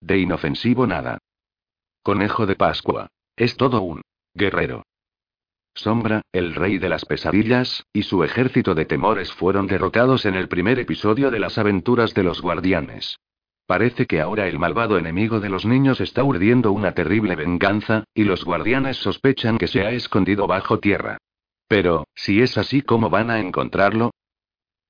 De inofensivo nada. Conejo de Pascua. Es todo un guerrero. Sombra, el rey de las pesadillas, y su ejército de temores fueron derrotados en el primer episodio de las aventuras de los guardianes. Parece que ahora el malvado enemigo de los niños está urdiendo una terrible venganza, y los guardianes sospechan que se ha escondido bajo tierra. Pero, si es así, ¿cómo van a encontrarlo?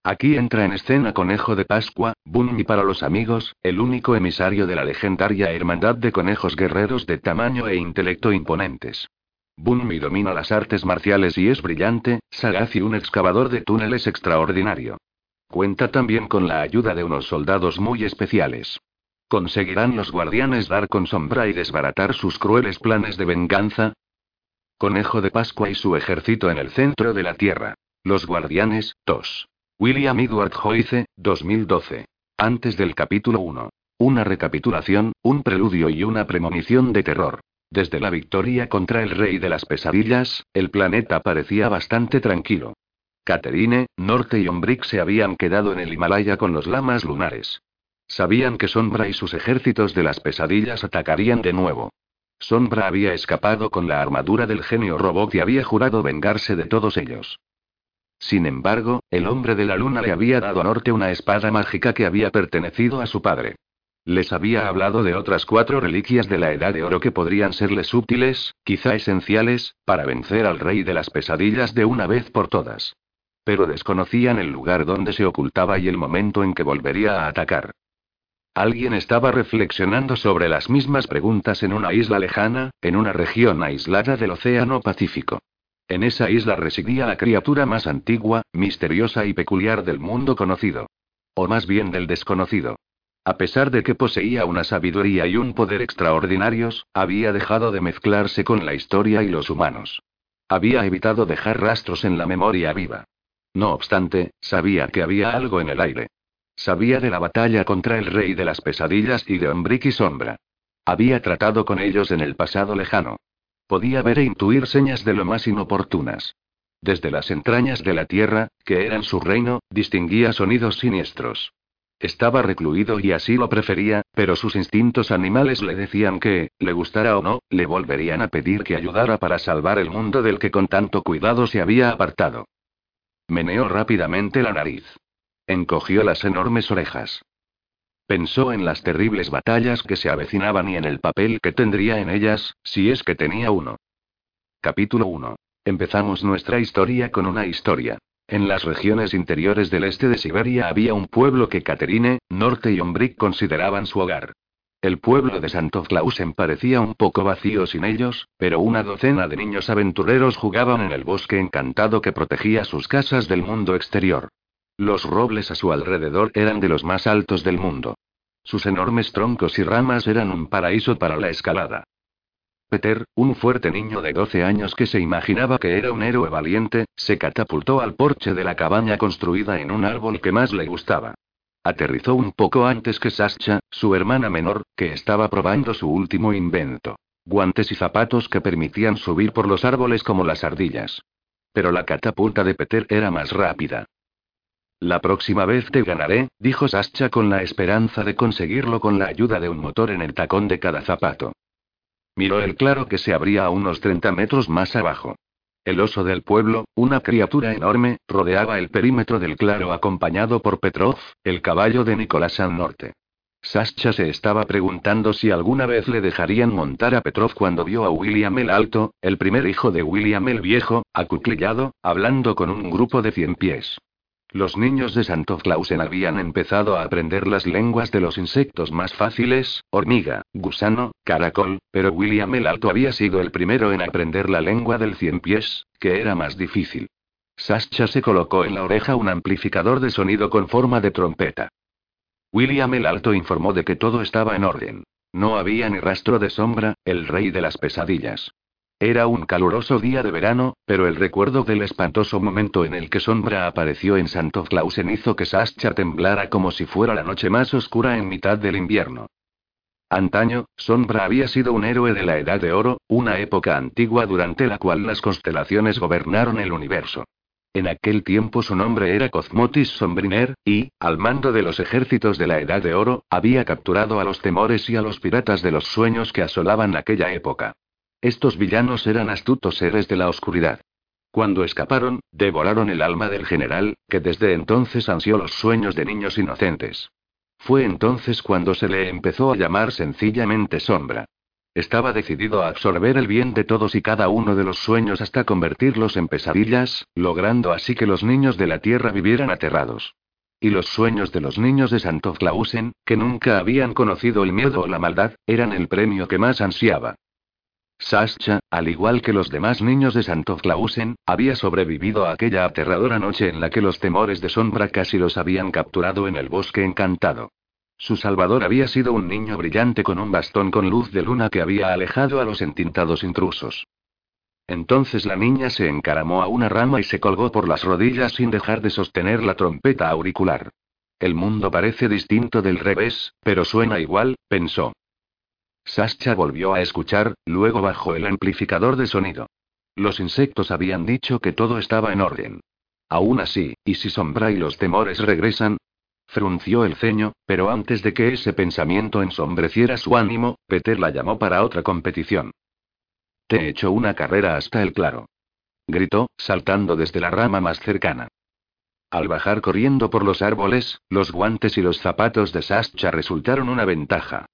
Aquí entra en escena Conejo de Pascua, Bunny para los amigos, el único emisario de la legendaria hermandad de conejos guerreros de tamaño e intelecto imponentes. Bunny domina las artes marciales y es brillante, sagaz y un excavador de túneles extraordinario. Cuenta también con la ayuda de unos soldados muy especiales. ¿Conseguirán los guardianes dar con sombra y desbaratar sus crueles planes de venganza? Conejo de Pascua y su ejército en el centro de la Tierra. Los guardianes, 2. William Edward Joyce, 2012. Antes del capítulo 1. Una recapitulación, un preludio y una premonición de terror. Desde la victoria contra el rey de las pesadillas, el planeta parecía bastante tranquilo. Catherine, Norte y Ombrick se habían quedado en el Himalaya con los lamas lunares. Sabían que Sombra y sus ejércitos de las pesadillas atacarían de nuevo. Sombra había escapado con la armadura del genio robot y había jurado vengarse de todos ellos. Sin embargo, el hombre de la luna le había dado a Norte una espada mágica que había pertenecido a su padre. Les había hablado de otras cuatro reliquias de la Edad de Oro que podrían serles útiles, quizá esenciales, para vencer al rey de las pesadillas de una vez por todas. Pero desconocían el lugar donde se ocultaba y el momento en que volvería a atacar. Alguien estaba reflexionando sobre las mismas preguntas en una isla lejana, en una región aislada del Océano Pacífico. En esa isla residía la criatura más antigua, misteriosa y peculiar del mundo conocido. O más bien del desconocido. A pesar de que poseía una sabiduría y un poder extraordinarios, había dejado de mezclarse con la historia y los humanos. Había evitado dejar rastros en la memoria viva. No obstante, sabía que había algo en el aire. Sabía de la batalla contra el rey de las pesadillas y de Ombrick Sombra. Había tratado con ellos en el pasado lejano. Podía ver e intuir señas de lo más inoportunas. Desde las entrañas de la tierra, que eran su reino, distinguía sonidos siniestros. Estaba recluido y así lo prefería, pero sus instintos animales le decían que, le gustara o no, le volverían a pedir que ayudara para salvar el mundo del que con tanto cuidado se había apartado. Meneó rápidamente la nariz. Encogió las enormes orejas. Pensó en las terribles batallas que se avecinaban y en el papel que tendría en ellas, si es que tenía uno. Capítulo 1. Empezamos nuestra historia con una historia. En las regiones interiores del este de Siberia había un pueblo que Caterine, Norte y Ombrick consideraban su hogar. El pueblo de Santo Clausen parecía un poco vacío sin ellos, pero una docena de niños aventureros jugaban en el bosque encantado que protegía sus casas del mundo exterior. Los robles a su alrededor eran de los más altos del mundo. Sus enormes troncos y ramas eran un paraíso para la escalada. Peter, un fuerte niño de 12 años que se imaginaba que era un héroe valiente, se catapultó al porche de la cabaña construida en un árbol que más le gustaba. Aterrizó un poco antes que Sascha, su hermana menor, que estaba probando su último invento. Guantes y zapatos que permitían subir por los árboles como las ardillas. Pero la catapulta de Peter era más rápida. La próxima vez te ganaré, dijo Sascha con la esperanza de conseguirlo con la ayuda de un motor en el tacón de cada zapato. Miró el claro que se abría a unos 30 metros más abajo. El oso del pueblo, una criatura enorme, rodeaba el perímetro del claro acompañado por Petrov, el caballo de Nicolás al norte. Sascha se estaba preguntando si alguna vez le dejarían montar a Petrov cuando vio a William el Alto, el primer hijo de William el Viejo, acuclillado, hablando con un grupo de cien pies. Los niños de Santo Clausen habían empezado a aprender las lenguas de los insectos más fáciles, hormiga, gusano, caracol, pero William el Alto había sido el primero en aprender la lengua del cien pies, que era más difícil. Sascha se colocó en la oreja un amplificador de sonido con forma de trompeta. William el Alto informó de que todo estaba en orden. No había ni rastro de sombra, el rey de las pesadillas. Era un caluroso día de verano, pero el recuerdo del espantoso momento en el que Sombra apareció en Santo Clausen hizo que Sascha temblara como si fuera la noche más oscura en mitad del invierno. Antaño, Sombra había sido un héroe de la Edad de Oro, una época antigua durante la cual las constelaciones gobernaron el universo. En aquel tiempo su nombre era Cosmotis Sombriner, y, al mando de los ejércitos de la Edad de Oro, había capturado a los temores y a los piratas de los sueños que asolaban aquella época. Estos villanos eran astutos seres de la oscuridad. Cuando escaparon, devoraron el alma del general, que desde entonces ansió los sueños de niños inocentes. Fue entonces cuando se le empezó a llamar sencillamente sombra. Estaba decidido a absorber el bien de todos y cada uno de los sueños hasta convertirlos en pesadillas, logrando así que los niños de la tierra vivieran aterrados. Y los sueños de los niños de Santo Clausen, que nunca habían conocido el miedo o la maldad, eran el premio que más ansiaba. Sascha, al igual que los demás niños de Santo Clausen, había sobrevivido a aquella aterradora noche en la que los temores de sombra casi los habían capturado en el bosque encantado. Su salvador había sido un niño brillante con un bastón con luz de luna que había alejado a los entintados intrusos. Entonces la niña se encaramó a una rama y se colgó por las rodillas sin dejar de sostener la trompeta auricular. El mundo parece distinto del revés, pero suena igual, pensó. Sascha volvió a escuchar, luego bajó el amplificador de sonido. Los insectos habían dicho que todo estaba en orden. Aún así, ¿y si Sombra y los temores regresan? Frunció el ceño, pero antes de que ese pensamiento ensombreciera su ánimo, Peter la llamó para otra competición. Te hecho una carrera hasta el claro. Gritó, saltando desde la rama más cercana. Al bajar corriendo por los árboles, los guantes y los zapatos de Sascha resultaron una ventaja.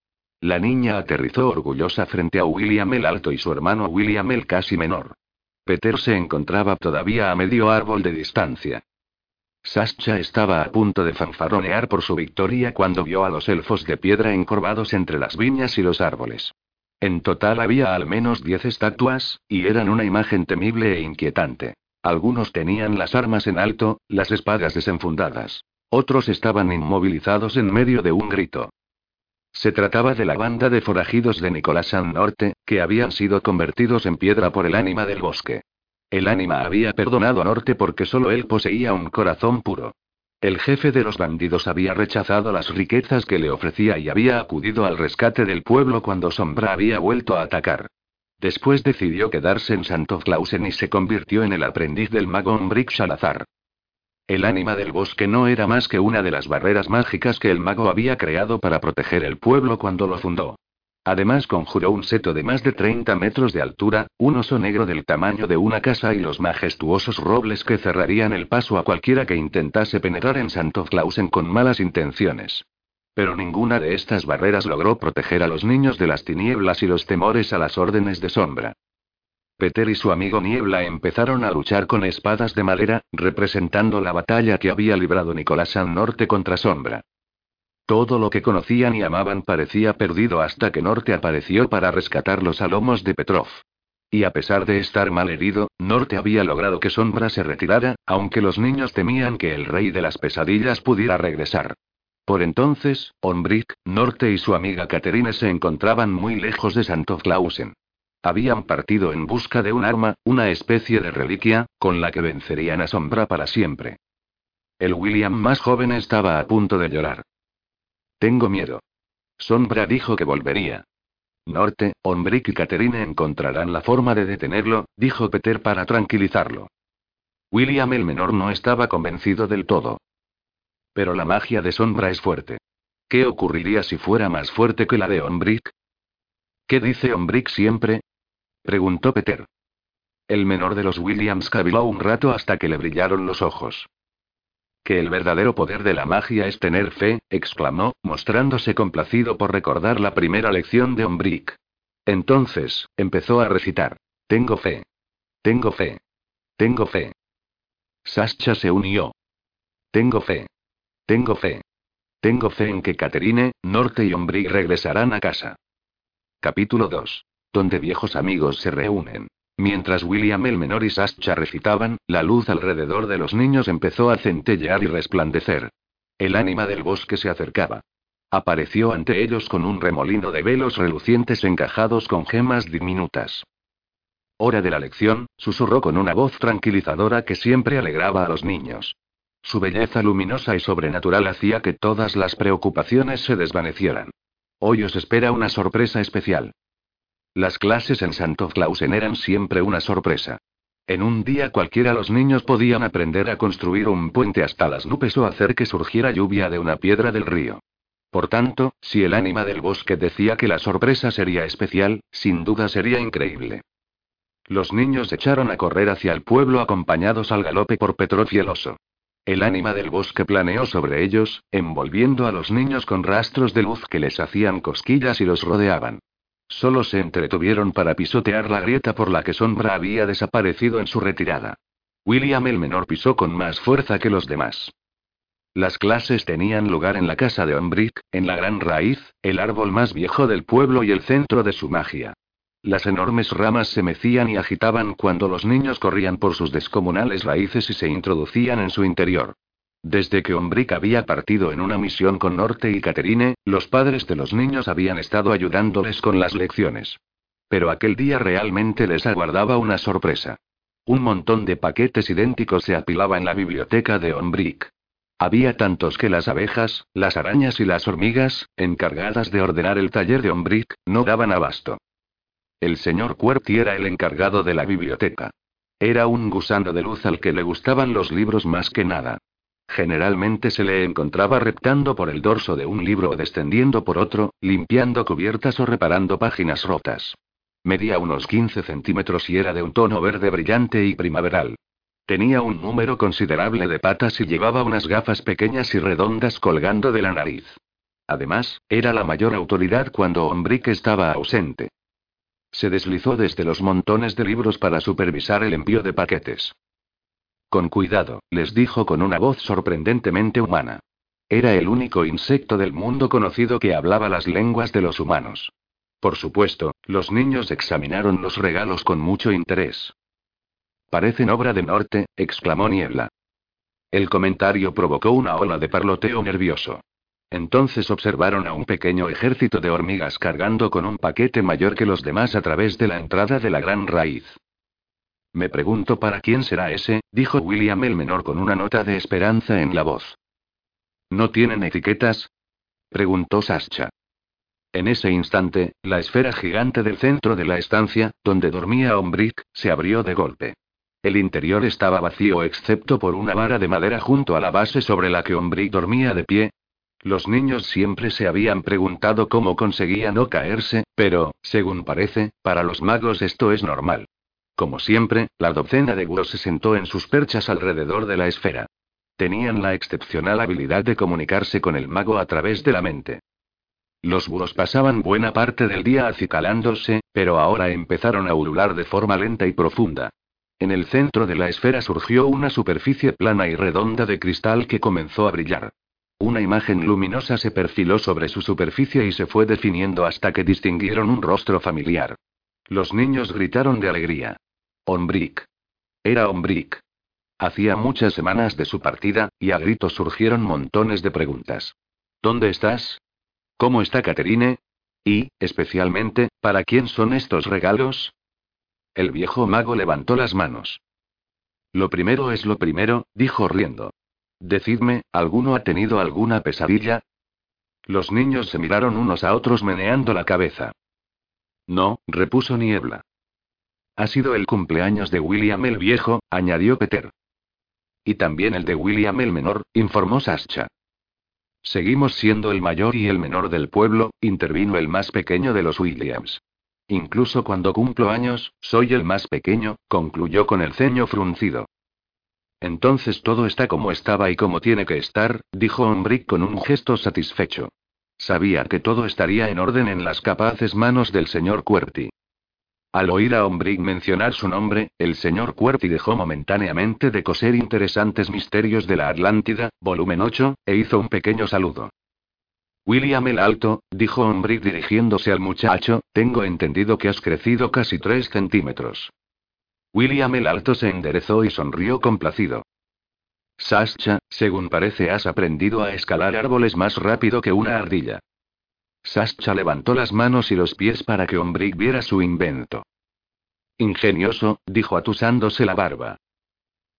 La niña aterrizó orgullosa frente a William el Alto y su hermano William el casi menor. Peter se encontraba todavía a medio árbol de distancia. Sascha estaba a punto de fanfarronear por su victoria cuando vio a los elfos de piedra encorvados entre las viñas y los árboles. En total había al menos diez estatuas, y eran una imagen temible e inquietante. Algunos tenían las armas en alto, las espadas desenfundadas. Otros estaban inmovilizados en medio de un grito. Se trataba de la banda de forajidos de Nicolás Norte, que habían sido convertidos en piedra por el ánima del bosque. El ánima había perdonado a Norte porque solo él poseía un corazón puro. El jefe de los bandidos había rechazado las riquezas que le ofrecía y había acudido al rescate del pueblo cuando Sombra había vuelto a atacar. Después decidió quedarse en Santo Clausen y se convirtió en el aprendiz del mago Umbrick Salazar. El ánima del bosque no era más que una de las barreras mágicas que el mago había creado para proteger el pueblo cuando lo fundó. Además conjuró un seto de más de 30 metros de altura, un oso negro del tamaño de una casa y los majestuosos robles que cerrarían el paso a cualquiera que intentase penetrar en Santo Clausen con malas intenciones. Pero ninguna de estas barreras logró proteger a los niños de las tinieblas y los temores a las órdenes de sombra. Peter y su amigo Niebla empezaron a luchar con espadas de madera, representando la batalla que había librado Nicolás al norte contra Sombra. Todo lo que conocían y amaban parecía perdido hasta que Norte apareció para rescatarlos a lomos de Petrov. Y a pesar de estar mal herido, Norte había logrado que Sombra se retirara, aunque los niños temían que el rey de las pesadillas pudiera regresar. Por entonces, Ombrick, Norte y su amiga Caterine se encontraban muy lejos de Santo Clausen. Habían partido en busca de un arma, una especie de reliquia, con la que vencerían a Sombra para siempre. El William más joven estaba a punto de llorar. Tengo miedo. Sombra dijo que volvería. Norte, Ombrick y Caterine encontrarán la forma de detenerlo, dijo Peter para tranquilizarlo. William el menor no estaba convencido del todo. Pero la magia de Sombra es fuerte. ¿Qué ocurriría si fuera más fuerte que la de Ombrick? ¿Qué dice Ombrick siempre? Preguntó Peter. El menor de los Williams caviló un rato hasta que le brillaron los ojos. Que el verdadero poder de la magia es tener fe, exclamó, mostrándose complacido por recordar la primera lección de Ombrick. Entonces, empezó a recitar. Tengo fe. Tengo fe. Tengo fe. Sascha se unió. Tengo fe. Tengo fe. Tengo fe en que Caterine, Norte y Ombrick regresarán a casa. Capítulo 2. Donde viejos amigos se reúnen. Mientras William el menor y Sascha recitaban, la luz alrededor de los niños empezó a centellear y resplandecer. El ánima del bosque se acercaba. apareció ante ellos con un remolino de velos relucientes encajados con gemas diminutas. Hora de la lección, susurró con una voz tranquilizadora que siempre alegraba a los niños. Su belleza luminosa y sobrenatural hacía que todas las preocupaciones se desvanecieran. Hoy os espera una sorpresa especial. Las clases en Santo Clausen eran siempre una sorpresa. En un día cualquiera los niños podían aprender a construir un puente hasta las nubes o hacer que surgiera lluvia de una piedra del río. Por tanto, si el ánima del bosque decía que la sorpresa sería especial, sin duda sería increíble. Los niños echaron a correr hacia el pueblo acompañados al galope por Petrov el. El ánima del bosque planeó sobre ellos, envolviendo a los niños con rastros de luz que les hacían cosquillas y los rodeaban. Solo se entretuvieron para pisotear la grieta por la que Sombra había desaparecido en su retirada. William el menor pisó con más fuerza que los demás. Las clases tenían lugar en la casa de Ombrick, en la gran raíz, el árbol más viejo del pueblo y el centro de su magia. Las enormes ramas se mecían y agitaban cuando los niños corrían por sus descomunales raíces y se introducían en su interior. Desde que Ombrick había partido en una misión con Norte y Caterine, los padres de los niños habían estado ayudándoles con las lecciones. Pero aquel día realmente les aguardaba una sorpresa. Un montón de paquetes idénticos se apilaba en la biblioteca de Ombrick. Había tantos que las abejas, las arañas y las hormigas, encargadas de ordenar el taller de Ombrick, no daban abasto. El señor Cuerti era el encargado de la biblioteca. Era un gusano de luz al que le gustaban los libros más que nada. Generalmente se le encontraba reptando por el dorso de un libro o descendiendo por otro, limpiando cubiertas o reparando páginas rotas. Medía unos 15 centímetros y era de un tono verde brillante y primaveral. Tenía un número considerable de patas y llevaba unas gafas pequeñas y redondas colgando de la nariz. Además, era la mayor autoridad cuando Ombrick estaba ausente. Se deslizó desde los montones de libros para supervisar el envío de paquetes. Con cuidado, les dijo con una voz sorprendentemente humana. Era el único insecto del mundo conocido que hablaba las lenguas de los humanos. Por supuesto, los niños examinaron los regalos con mucho interés. Parecen obra de Norte, exclamó Niebla. El comentario provocó una ola de parloteo nervioso. Entonces observaron a un pequeño ejército de hormigas cargando con un paquete mayor que los demás a través de la entrada de la gran raíz. Me pregunto para quién será ese, dijo William el menor con una nota de esperanza en la voz. ¿No tienen etiquetas? preguntó Sascha. En ese instante, la esfera gigante del centro de la estancia, donde dormía Ombrick, se abrió de golpe. El interior estaba vacío excepto por una vara de madera junto a la base sobre la que Ombrick dormía de pie, los niños siempre se habían preguntado cómo conseguía no caerse, pero, según parece, para los magos esto es normal. Como siempre, la docena de búhos se sentó en sus perchas alrededor de la esfera. Tenían la excepcional habilidad de comunicarse con el mago a través de la mente. Los búhos pasaban buena parte del día acicalándose, pero ahora empezaron a ulular de forma lenta y profunda. En el centro de la esfera surgió una superficie plana y redonda de cristal que comenzó a brillar. Una imagen luminosa se perfiló sobre su superficie y se fue definiendo hasta que distinguieron un rostro familiar. Los niños gritaron de alegría. Ombrick. Era Ombrick. Hacía muchas semanas de su partida, y a gritos surgieron montones de preguntas. ¿Dónde estás? ¿Cómo está Caterine? Y, especialmente, ¿para quién son estos regalos? El viejo mago levantó las manos. Lo primero es lo primero, dijo riendo. Decidme, ¿alguno ha tenido alguna pesadilla? Los niños se miraron unos a otros meneando la cabeza. No, repuso Niebla. Ha sido el cumpleaños de William el viejo, añadió Peter. Y también el de William el menor, informó Sascha. Seguimos siendo el mayor y el menor del pueblo, intervino el más pequeño de los Williams. Incluso cuando cumplo años, soy el más pequeño, concluyó con el ceño fruncido. Entonces todo está como estaba y como tiene que estar, dijo Ombrick con un gesto satisfecho. Sabía que todo estaría en orden en las capaces manos del señor Cuerti. Al oír a Ombrick mencionar su nombre, el señor Cuerti dejó momentáneamente de coser interesantes misterios de la Atlántida, volumen 8, e hizo un pequeño saludo. William el Alto, dijo Ombrick dirigiéndose al muchacho, tengo entendido que has crecido casi tres centímetros. William el Alto se enderezó y sonrió complacido. Sascha, según parece has aprendido a escalar árboles más rápido que una ardilla. Sascha levantó las manos y los pies para que Ombrick viera su invento. Ingenioso, dijo atusándose la barba.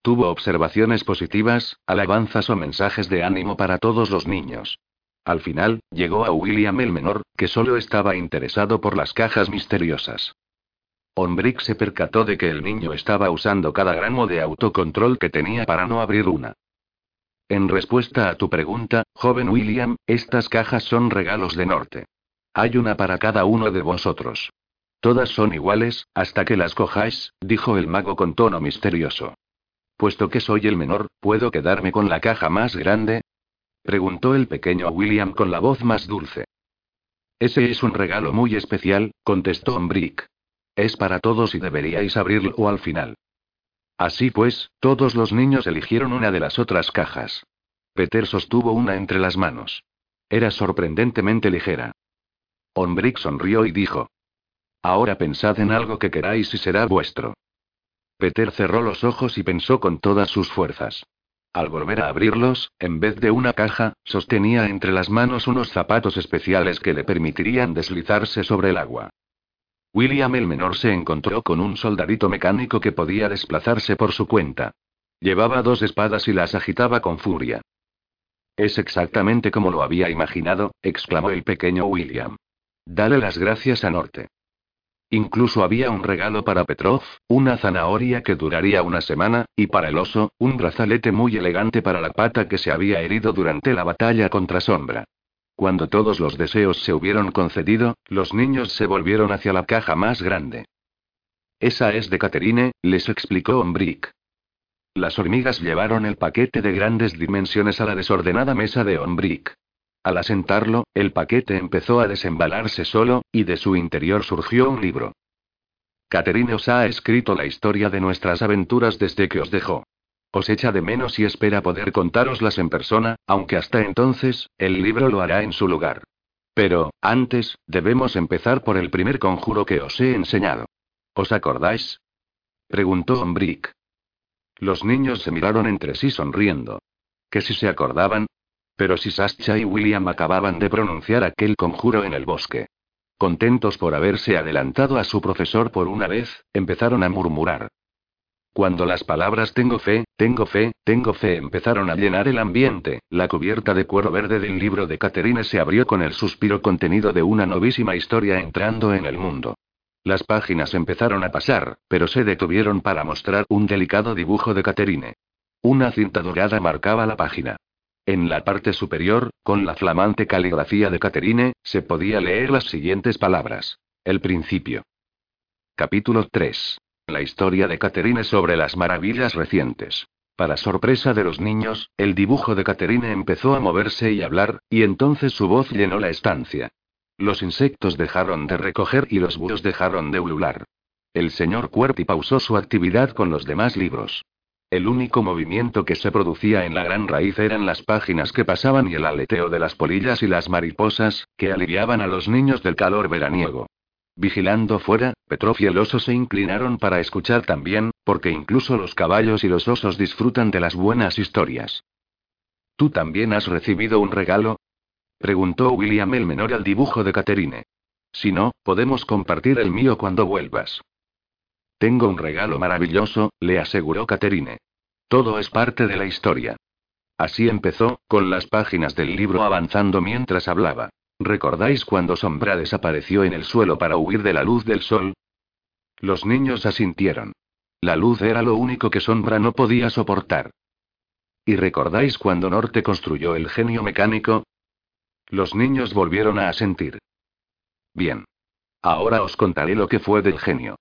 Tuvo observaciones positivas, alabanzas o mensajes de ánimo para todos los niños. Al final, llegó a William el menor, que solo estaba interesado por las cajas misteriosas. Ombrick se percató de que el niño estaba usando cada gramo de autocontrol que tenía para no abrir una. En respuesta a tu pregunta, joven William, estas cajas son regalos de norte. Hay una para cada uno de vosotros. Todas son iguales, hasta que las cojáis, dijo el mago con tono misterioso. Puesto que soy el menor, ¿puedo quedarme con la caja más grande? preguntó el pequeño William con la voz más dulce. Ese es un regalo muy especial, contestó Ombrick. Es para todos y deberíais abrirlo al final. Así pues, todos los niños eligieron una de las otras cajas. Peter sostuvo una entre las manos. Era sorprendentemente ligera. Ombrick sonrió y dijo. Ahora pensad en algo que queráis y será vuestro. Peter cerró los ojos y pensó con todas sus fuerzas. Al volver a abrirlos, en vez de una caja, sostenía entre las manos unos zapatos especiales que le permitirían deslizarse sobre el agua. William el menor se encontró con un soldadito mecánico que podía desplazarse por su cuenta. Llevaba dos espadas y las agitaba con furia. Es exactamente como lo había imaginado, exclamó el pequeño William. Dale las gracias a Norte. Incluso había un regalo para Petrov, una zanahoria que duraría una semana, y para el oso, un brazalete muy elegante para la pata que se había herido durante la batalla contra Sombra. Cuando todos los deseos se hubieron concedido, los niños se volvieron hacia la caja más grande. Esa es de Caterine, les explicó Ombrick. Las hormigas llevaron el paquete de grandes dimensiones a la desordenada mesa de Ombrick. Al asentarlo, el paquete empezó a desembalarse solo, y de su interior surgió un libro. Caterine os ha escrito la historia de nuestras aventuras desde que os dejó. Os echa de menos y espera poder contároslas en persona, aunque hasta entonces, el libro lo hará en su lugar. Pero, antes, debemos empezar por el primer conjuro que os he enseñado. ¿Os acordáis? preguntó Ombrick. Los niños se miraron entre sí sonriendo. ¿Que si se acordaban? Pero si Sascha y William acababan de pronunciar aquel conjuro en el bosque. Contentos por haberse adelantado a su profesor por una vez, empezaron a murmurar. Cuando las palabras tengo fe, tengo fe, tengo fe empezaron a llenar el ambiente, la cubierta de cuero verde del libro de Caterine se abrió con el suspiro contenido de una novísima historia entrando en el mundo. Las páginas empezaron a pasar, pero se detuvieron para mostrar un delicado dibujo de Caterine. Una cinta dorada marcaba la página. En la parte superior, con la flamante caligrafía de Caterine, se podía leer las siguientes palabras. El principio. Capítulo 3. La historia de Caterine sobre las maravillas recientes. Para sorpresa de los niños, el dibujo de Caterine empezó a moverse y hablar, y entonces su voz llenó la estancia. Los insectos dejaron de recoger y los búhos dejaron de ulular. El señor Cuerti pausó su actividad con los demás libros. El único movimiento que se producía en la gran raíz eran las páginas que pasaban y el aleteo de las polillas y las mariposas, que aliviaban a los niños del calor veraniego. Vigilando fuera, Petrov y el oso se inclinaron para escuchar también, porque incluso los caballos y los osos disfrutan de las buenas historias. ¿Tú también has recibido un regalo? preguntó William el menor al dibujo de Caterine. Si no, podemos compartir el mío cuando vuelvas. Tengo un regalo maravilloso, le aseguró Caterine. Todo es parte de la historia. Así empezó, con las páginas del libro avanzando mientras hablaba. ¿Recordáis cuando Sombra desapareció en el suelo para huir de la luz del sol? Los niños asintieron. La luz era lo único que Sombra no podía soportar. ¿Y recordáis cuando Norte construyó el genio mecánico? Los niños volvieron a asentir. Bien. Ahora os contaré lo que fue del genio.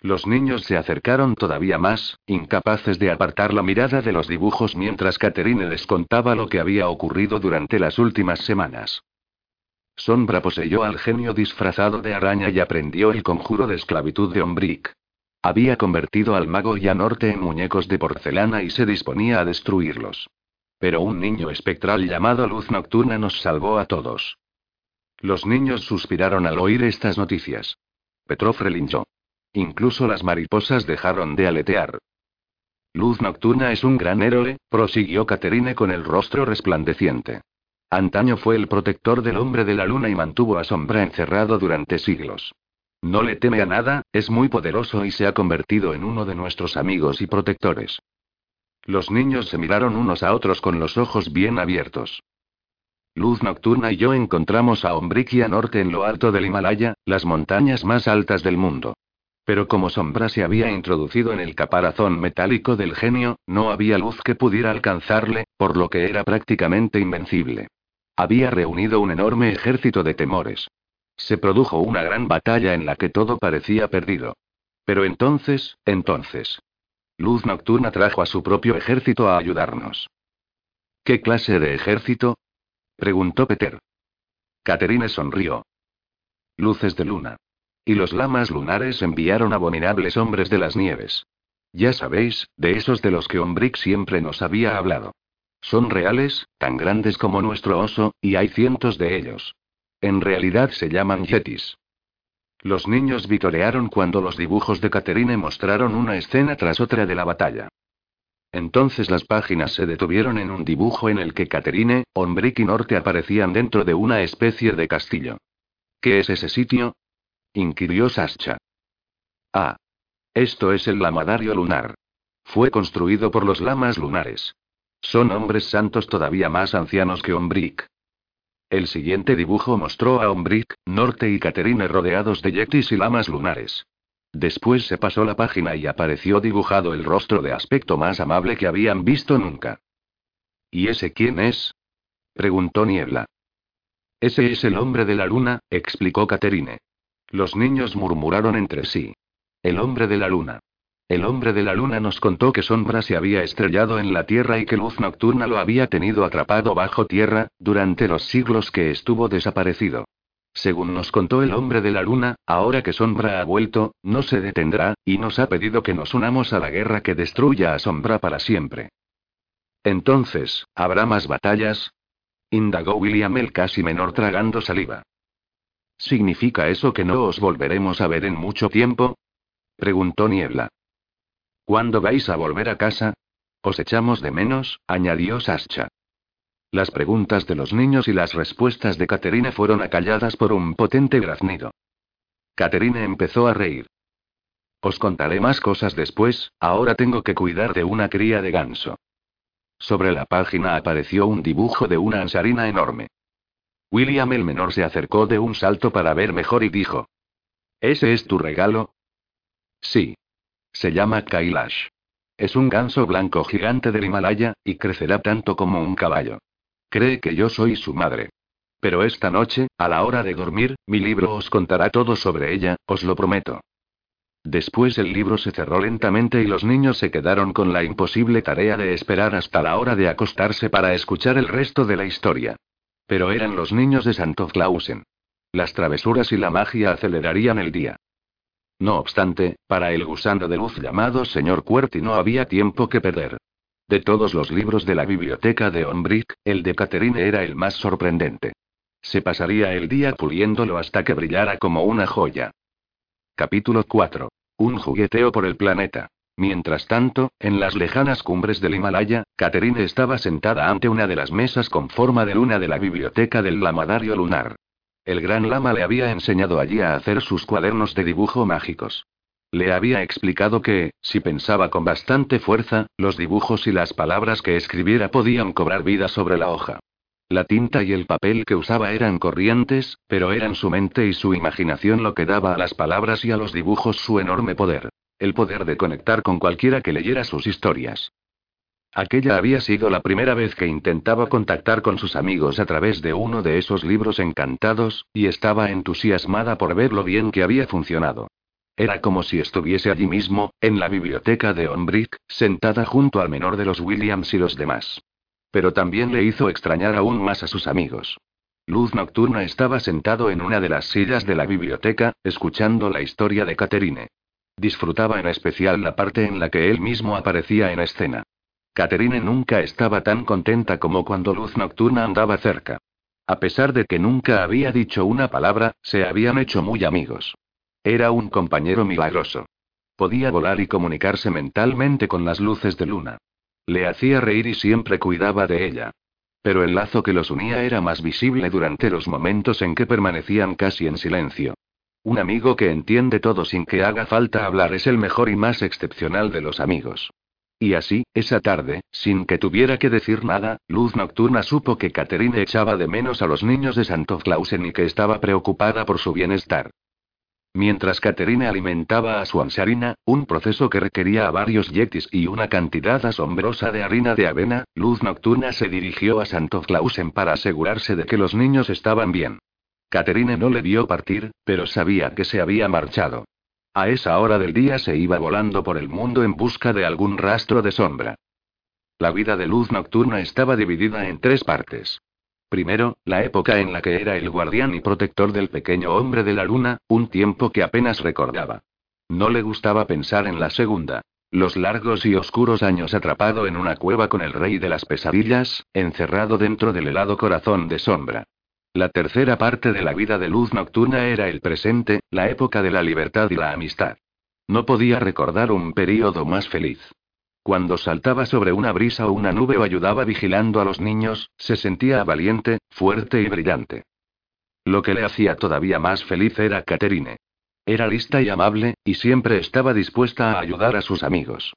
Los niños se acercaron todavía más, incapaces de apartar la mirada de los dibujos mientras Catherine les contaba lo que había ocurrido durante las últimas semanas. Sombra poseyó al genio disfrazado de araña y aprendió el conjuro de esclavitud de Ombrick. Había convertido al mago y a Norte en muñecos de porcelana y se disponía a destruirlos. Pero un niño espectral llamado Luz Nocturna nos salvó a todos. Los niños suspiraron al oír estas noticias. Petrov relinchó. Incluso las mariposas dejaron de aletear. Luz nocturna es un gran héroe, prosiguió Caterine con el rostro resplandeciente. Antaño fue el protector del hombre de la luna y mantuvo a Sombra encerrado durante siglos. No le teme a nada, es muy poderoso y se ha convertido en uno de nuestros amigos y protectores. Los niños se miraron unos a otros con los ojos bien abiertos. Luz Nocturna y yo encontramos a Ombriquia Norte en lo alto del Himalaya, las montañas más altas del mundo. Pero como Sombra se había introducido en el caparazón metálico del genio, no había luz que pudiera alcanzarle, por lo que era prácticamente invencible. Había reunido un enorme ejército de temores. Se produjo una gran batalla en la que todo parecía perdido. Pero entonces, entonces. Luz Nocturna trajo a su propio ejército a ayudarnos. ¿Qué clase de ejército? preguntó Peter. Caterine sonrió. Luces de luna. Y los lamas lunares enviaron abominables hombres de las nieves. Ya sabéis, de esos de los que Ombrick siempre nos había hablado. Son reales, tan grandes como nuestro oso, y hay cientos de ellos. En realidad se llaman yetis. Los niños vitorearon cuando los dibujos de Caterine mostraron una escena tras otra de la batalla. Entonces las páginas se detuvieron en un dibujo en el que Caterine, Ombrick y Norte aparecían dentro de una especie de castillo. ¿Qué es ese sitio? inquirió Sascha. Ah. Esto es el lamadario lunar. Fue construido por los lamas lunares. Son hombres santos todavía más ancianos que Ombrick. El siguiente dibujo mostró a Ombrick, Norte y Caterine rodeados de yetis y lamas lunares. Después se pasó la página y apareció dibujado el rostro de aspecto más amable que habían visto nunca. ¿Y ese quién es? preguntó Niebla. Ese es el hombre de la luna, explicó Caterine. Los niños murmuraron entre sí. El hombre de la luna. El hombre de la luna nos contó que Sombra se había estrellado en la Tierra y que Luz Nocturna lo había tenido atrapado bajo tierra, durante los siglos que estuvo desaparecido. Según nos contó el hombre de la luna, ahora que Sombra ha vuelto, no se detendrá, y nos ha pedido que nos unamos a la guerra que destruya a Sombra para siempre. Entonces, ¿habrá más batallas? indagó William el casi menor tragando saliva. ¿Significa eso que no os volveremos a ver en mucho tiempo? preguntó Niebla. ¿Cuándo vais a volver a casa? Os echamos de menos, añadió Sascha. Las preguntas de los niños y las respuestas de Caterina fueron acalladas por un potente graznido. Caterina empezó a reír. Os contaré más cosas después, ahora tengo que cuidar de una cría de ganso. Sobre la página apareció un dibujo de una ansarina enorme. William el menor se acercó de un salto para ver mejor y dijo. ¿Ese es tu regalo? Sí. Se llama Kailash. Es un ganso blanco gigante del Himalaya, y crecerá tanto como un caballo. Cree que yo soy su madre. Pero esta noche, a la hora de dormir, mi libro os contará todo sobre ella, os lo prometo. Después el libro se cerró lentamente y los niños se quedaron con la imposible tarea de esperar hasta la hora de acostarse para escuchar el resto de la historia. Pero eran los niños de Santo Clausen. Las travesuras y la magia acelerarían el día. No obstante, para el gusano de luz llamado señor Cuerti no había tiempo que perder. De todos los libros de la biblioteca de Ombrick, el de Catherine era el más sorprendente. Se pasaría el día puliéndolo hasta que brillara como una joya. Capítulo 4. Un jugueteo por el planeta. Mientras tanto, en las lejanas cumbres del Himalaya, Catherine estaba sentada ante una de las mesas con forma de luna de la biblioteca del Lamadario Lunar. El gran lama le había enseñado allí a hacer sus cuadernos de dibujo mágicos. Le había explicado que, si pensaba con bastante fuerza, los dibujos y las palabras que escribiera podían cobrar vida sobre la hoja. La tinta y el papel que usaba eran corrientes, pero eran su mente y su imaginación lo que daba a las palabras y a los dibujos su enorme poder el poder de conectar con cualquiera que leyera sus historias. Aquella había sido la primera vez que intentaba contactar con sus amigos a través de uno de esos libros encantados, y estaba entusiasmada por ver lo bien que había funcionado. Era como si estuviese allí mismo, en la biblioteca de Onbrick, sentada junto al menor de los Williams y los demás. Pero también le hizo extrañar aún más a sus amigos. Luz Nocturna estaba sentado en una de las sillas de la biblioteca, escuchando la historia de Caterine. Disfrutaba en especial la parte en la que él mismo aparecía en escena. Catherine nunca estaba tan contenta como cuando Luz Nocturna andaba cerca. A pesar de que nunca había dicho una palabra, se habían hecho muy amigos. Era un compañero milagroso. podía volar y comunicarse mentalmente con las luces de luna. Le hacía reír y siempre cuidaba de ella. Pero el lazo que los unía era más visible durante los momentos en que permanecían casi en silencio. Un amigo que entiende todo sin que haga falta hablar es el mejor y más excepcional de los amigos. Y así, esa tarde, sin que tuviera que decir nada, Luz Nocturna supo que Catherine echaba de menos a los niños de Santo Clausen y que estaba preocupada por su bienestar. Mientras Caterina alimentaba a su ansarina, un proceso que requería a varios yetis y una cantidad asombrosa de harina de avena, Luz Nocturna se dirigió a Santo Clausen para asegurarse de que los niños estaban bien. Caterine no le vio partir, pero sabía que se había marchado. A esa hora del día se iba volando por el mundo en busca de algún rastro de sombra. La vida de Luz Nocturna estaba dividida en tres partes. Primero, la época en la que era el guardián y protector del pequeño hombre de la luna, un tiempo que apenas recordaba. No le gustaba pensar en la segunda. Los largos y oscuros años atrapado en una cueva con el rey de las pesadillas, encerrado dentro del helado corazón de sombra. La tercera parte de la vida de luz nocturna era el presente, la época de la libertad y la amistad. No podía recordar un período más feliz. Cuando saltaba sobre una brisa o una nube o ayudaba vigilando a los niños, se sentía valiente, fuerte y brillante. Lo que le hacía todavía más feliz era Caterine. Era lista y amable, y siempre estaba dispuesta a ayudar a sus amigos.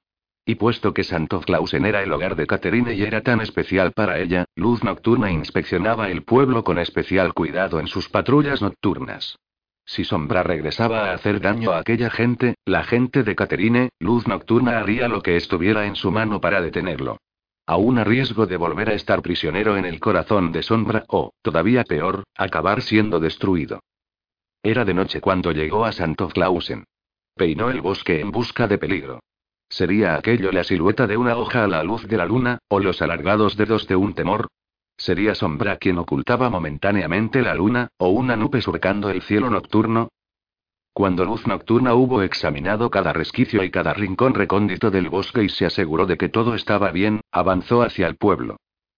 Y puesto que Santo Clausen era el hogar de Caterine y era tan especial para ella, Luz Nocturna inspeccionaba el pueblo con especial cuidado en sus patrullas nocturnas. Si Sombra regresaba a hacer daño a aquella gente, la gente de Caterine, Luz Nocturna haría lo que estuviera en su mano para detenerlo. Aún a riesgo de volver a estar prisionero en el corazón de Sombra o, todavía peor, acabar siendo destruido. Era de noche cuando llegó a Santo Clausen. Peinó el bosque en busca de peligro. ¿Sería aquello la silueta de una hoja a la luz de la luna, o los alargados dedos de un temor? ¿Sería sombra quien ocultaba momentáneamente la luna, o una nube surcando el cielo nocturno? Cuando Luz Nocturna hubo examinado cada resquicio y cada rincón recóndito del bosque y se aseguró de que todo estaba bien, avanzó hacia el pueblo.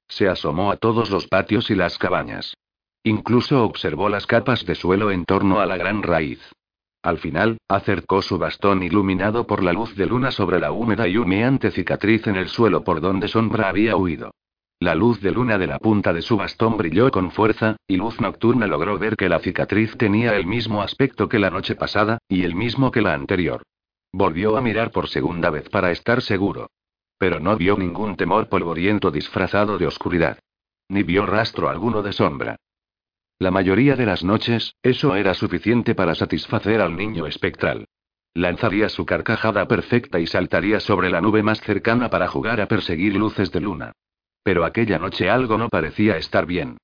Se asomó a todos los patios y las cabañas. Incluso observó las capas de suelo en torno a la gran raíz. Al final, acercó su bastón iluminado por la luz de luna sobre la húmeda y humeante cicatriz en el suelo por donde Sombra había huido. La luz de luna de la punta de su bastón brilló con fuerza, y Luz Nocturna logró ver que la cicatriz tenía el mismo aspecto que la noche pasada, y el mismo que la anterior. Volvió a mirar por segunda vez para estar seguro. Pero no vio ningún temor polvoriento disfrazado de oscuridad. Ni vio rastro alguno de sombra. La mayoría de las noches, eso era suficiente para satisfacer al niño espectral. Lanzaría su carcajada perfecta y saltaría sobre la nube más cercana para jugar a perseguir luces de luna. Pero aquella noche algo no parecía estar bien.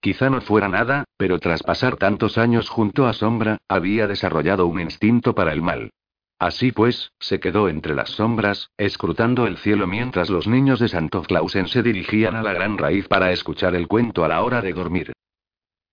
Quizá no fuera nada, pero tras pasar tantos años junto a Sombra, había desarrollado un instinto para el mal. Así pues, se quedó entre las sombras, escrutando el cielo mientras los niños de Santo Clausen se dirigían a la gran raíz para escuchar el cuento a la hora de dormir.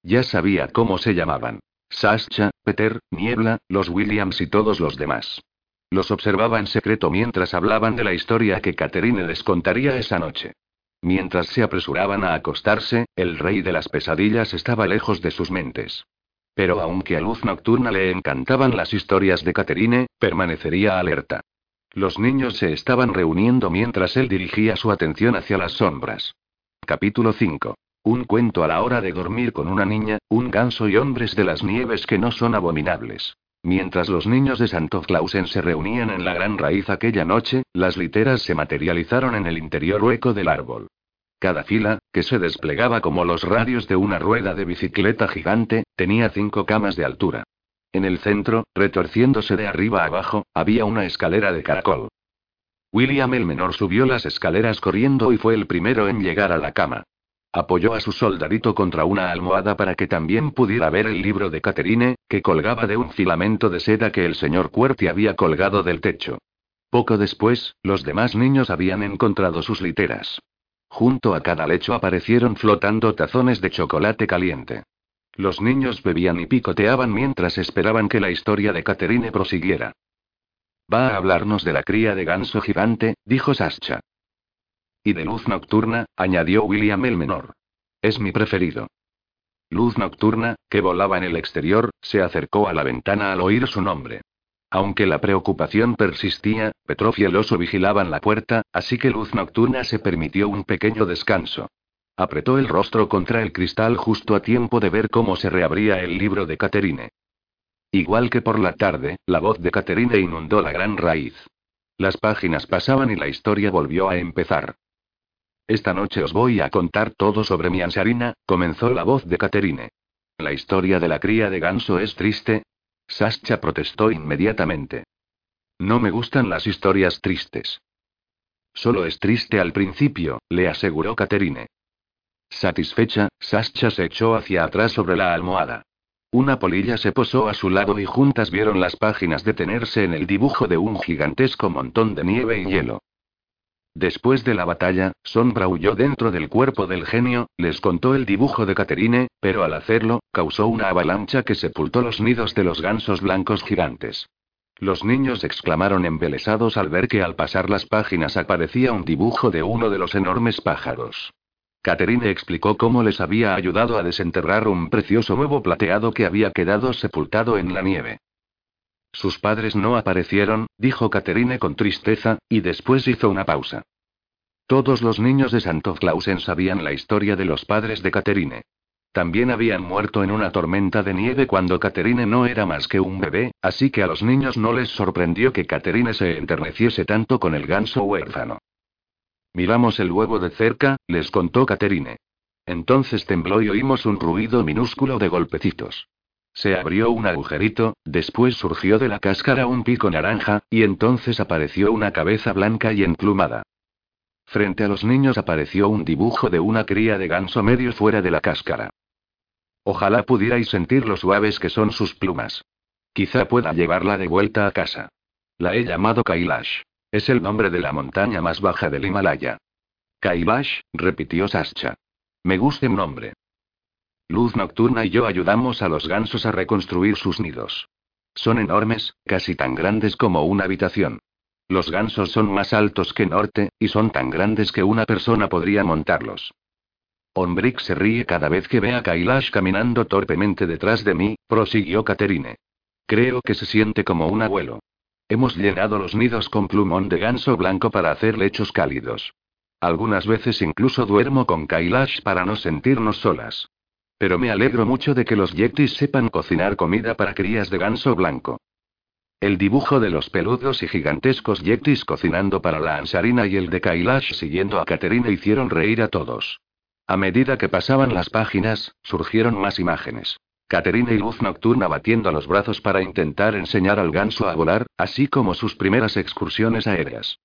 Ya sabía cómo se llamaban. Sascha, Peter, Niebla, los Williams y todos los demás. Los observaba en secreto mientras hablaban de la historia que Catherine les contaría esa noche. Mientras se apresuraban a acostarse, el rey de las pesadillas estaba lejos de sus mentes. Pero aunque a luz nocturna le encantaban las historias de Caterine, permanecería alerta. Los niños se estaban reuniendo mientras él dirigía su atención hacia las sombras. Capítulo 5. Un cuento a la hora de dormir con una niña, un ganso y hombres de las nieves que no son abominables. Mientras los niños de Santo Clausen se reunían en la gran raíz aquella noche, las literas se materializaron en el interior hueco del árbol. Cada fila, que se desplegaba como los radios de una rueda de bicicleta gigante, tenía cinco camas de altura. En el centro, retorciéndose de arriba abajo, había una escalera de caracol. William el menor subió las escaleras corriendo y fue el primero en llegar a la cama. Apoyó a su soldadito contra una almohada para que también pudiera ver el libro de Caterine, que colgaba de un filamento de seda que el señor Cuerti había colgado del techo. Poco después, los demás niños habían encontrado sus literas. Junto a cada lecho aparecieron flotando tazones de chocolate caliente. Los niños bebían y picoteaban mientras esperaban que la historia de Caterine prosiguiera. Va a hablarnos de la cría de ganso gigante, dijo Sascha. Y de luz nocturna, añadió William el menor. Es mi preferido. Luz nocturna, que volaba en el exterior, se acercó a la ventana al oír su nombre. Aunque la preocupación persistía, Petrov y el oso vigilaban la puerta, así que Luz Nocturna se permitió un pequeño descanso. Apretó el rostro contra el cristal justo a tiempo de ver cómo se reabría el libro de Caterine. Igual que por la tarde, la voz de Caterine inundó la gran raíz. Las páginas pasaban y la historia volvió a empezar. Esta noche os voy a contar todo sobre mi ansarina, comenzó la voz de Caterine. La historia de la cría de ganso es triste. Sascha protestó inmediatamente. No me gustan las historias tristes. Solo es triste al principio, le aseguró Caterine. Satisfecha, Sascha se echó hacia atrás sobre la almohada. Una polilla se posó a su lado y juntas vieron las páginas detenerse en el dibujo de un gigantesco montón de nieve y hielo. Después de la batalla, Sombra huyó dentro del cuerpo del genio, les contó el dibujo de Caterine, pero al hacerlo, causó una avalancha que sepultó los nidos de los gansos blancos gigantes. Los niños exclamaron embelesados al ver que al pasar las páginas aparecía un dibujo de uno de los enormes pájaros. Caterine explicó cómo les había ayudado a desenterrar un precioso huevo plateado que había quedado sepultado en la nieve. Sus padres no aparecieron, dijo Caterine con tristeza, y después hizo una pausa. Todos los niños de Santo Clausen sabían la historia de los padres de Caterine. También habían muerto en una tormenta de nieve cuando Caterine no era más que un bebé, así que a los niños no les sorprendió que Caterine se enterneciese tanto con el ganso huérfano. Miramos el huevo de cerca, les contó Caterine. Entonces tembló y oímos un ruido minúsculo de golpecitos. Se abrió un agujerito, después surgió de la cáscara un pico naranja, y entonces apareció una cabeza blanca y emplumada. Frente a los niños apareció un dibujo de una cría de ganso medio fuera de la cáscara. Ojalá pudierais sentir lo suaves que son sus plumas. Quizá pueda llevarla de vuelta a casa. La he llamado Kailash. Es el nombre de la montaña más baja del Himalaya. Kailash, repitió Sascha. Me gusta el nombre. Luz Nocturna y yo ayudamos a los gansos a reconstruir sus nidos. Son enormes, casi tan grandes como una habitación. Los gansos son más altos que Norte, y son tan grandes que una persona podría montarlos. Ombrick se ríe cada vez que ve a Kailash caminando torpemente detrás de mí, prosiguió Caterine. Creo que se siente como un abuelo. Hemos llenado los nidos con plumón de ganso blanco para hacer lechos cálidos. Algunas veces incluso duermo con Kailash para no sentirnos solas. Pero me alegro mucho de que los yetis sepan cocinar comida para crías de ganso blanco. El dibujo de los peludos y gigantescos yetis cocinando para la ansarina y el de Kailash siguiendo a Caterina hicieron reír a todos. A medida que pasaban las páginas, surgieron más imágenes. Caterina y Luz Nocturna batiendo los brazos para intentar enseñar al ganso a volar, así como sus primeras excursiones aéreas.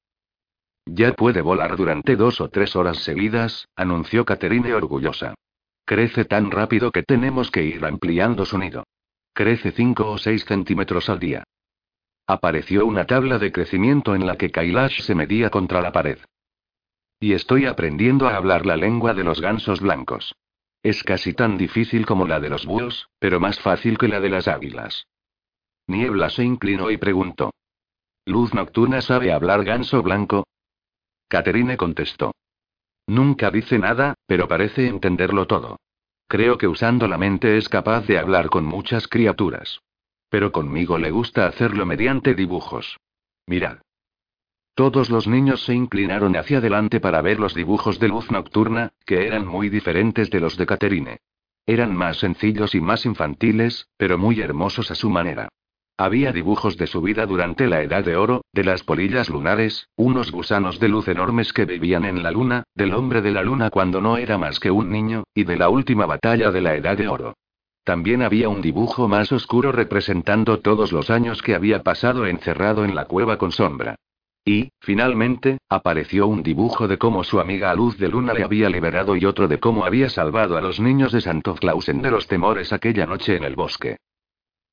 Ya puede volar durante dos o tres horas seguidas, anunció Caterine orgullosa. Crece tan rápido que tenemos que ir ampliando su nido. Crece cinco o seis centímetros al día. Apareció una tabla de crecimiento en la que Kailash se medía contra la pared. Y estoy aprendiendo a hablar la lengua de los gansos blancos. Es casi tan difícil como la de los búhos, pero más fácil que la de las águilas. Niebla se inclinó y preguntó. ¿Luz nocturna sabe hablar ganso blanco? Caterine contestó. Nunca dice nada, pero parece entenderlo todo. Creo que usando la mente es capaz de hablar con muchas criaturas. Pero conmigo le gusta hacerlo mediante dibujos. Mirad. Todos los niños se inclinaron hacia adelante para ver los dibujos de luz nocturna, que eran muy diferentes de los de Caterine. Eran más sencillos y más infantiles, pero muy hermosos a su manera. Había dibujos de su vida durante la Edad de Oro, de las polillas lunares, unos gusanos de luz enormes que vivían en la luna, del hombre de la luna cuando no era más que un niño, y de la última batalla de la Edad de Oro. También había un dibujo más oscuro representando todos los años que había pasado encerrado en la cueva con sombra. Y, finalmente, apareció un dibujo de cómo su amiga a luz de luna le había liberado y otro de cómo había salvado a los niños de Santo Clausen de los temores aquella noche en el bosque.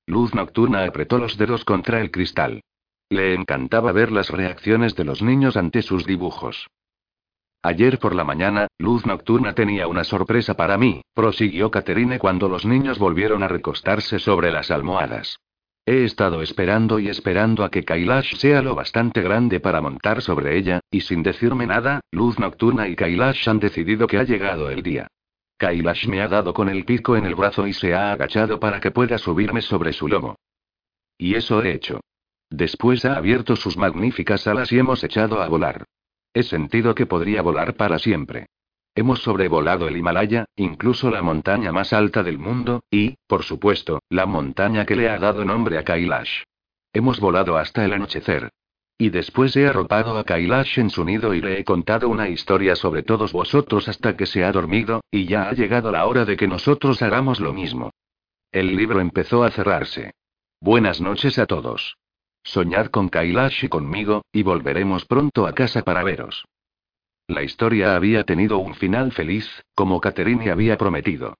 Luz nocturna apretó los dedos contra el cristal. Le encantaba ver las reacciones de los niños ante sus dibujos. Ayer por la mañana, Luz Nocturna tenía una sorpresa para mí, prosiguió Caterine cuando los niños volvieron a recostarse sobre las almohadas. He estado esperando y esperando a que Kailash sea lo bastante grande para montar sobre ella, y sin decirme nada, Luz Nocturna y Kailash han decidido que ha llegado el día. Kailash me ha dado con el pico en el brazo y se ha agachado para que pueda subirme sobre su lomo. Y eso he hecho. Después ha abierto sus magníficas alas y hemos echado a volar. He sentido que podría volar para siempre. Hemos sobrevolado el Himalaya, incluso la montaña más alta del mundo, y, por supuesto, la montaña que le ha dado nombre a Kailash. Hemos volado hasta el anochecer. Y después he arropado a Kailash en su nido y le he contado una historia sobre todos vosotros hasta que se ha dormido, y ya ha llegado la hora de que nosotros hagamos lo mismo. El libro empezó a cerrarse. Buenas noches a todos. Soñad con Kailash y conmigo, y volveremos pronto a casa para veros. La historia había tenido un final feliz, como Catherine había prometido.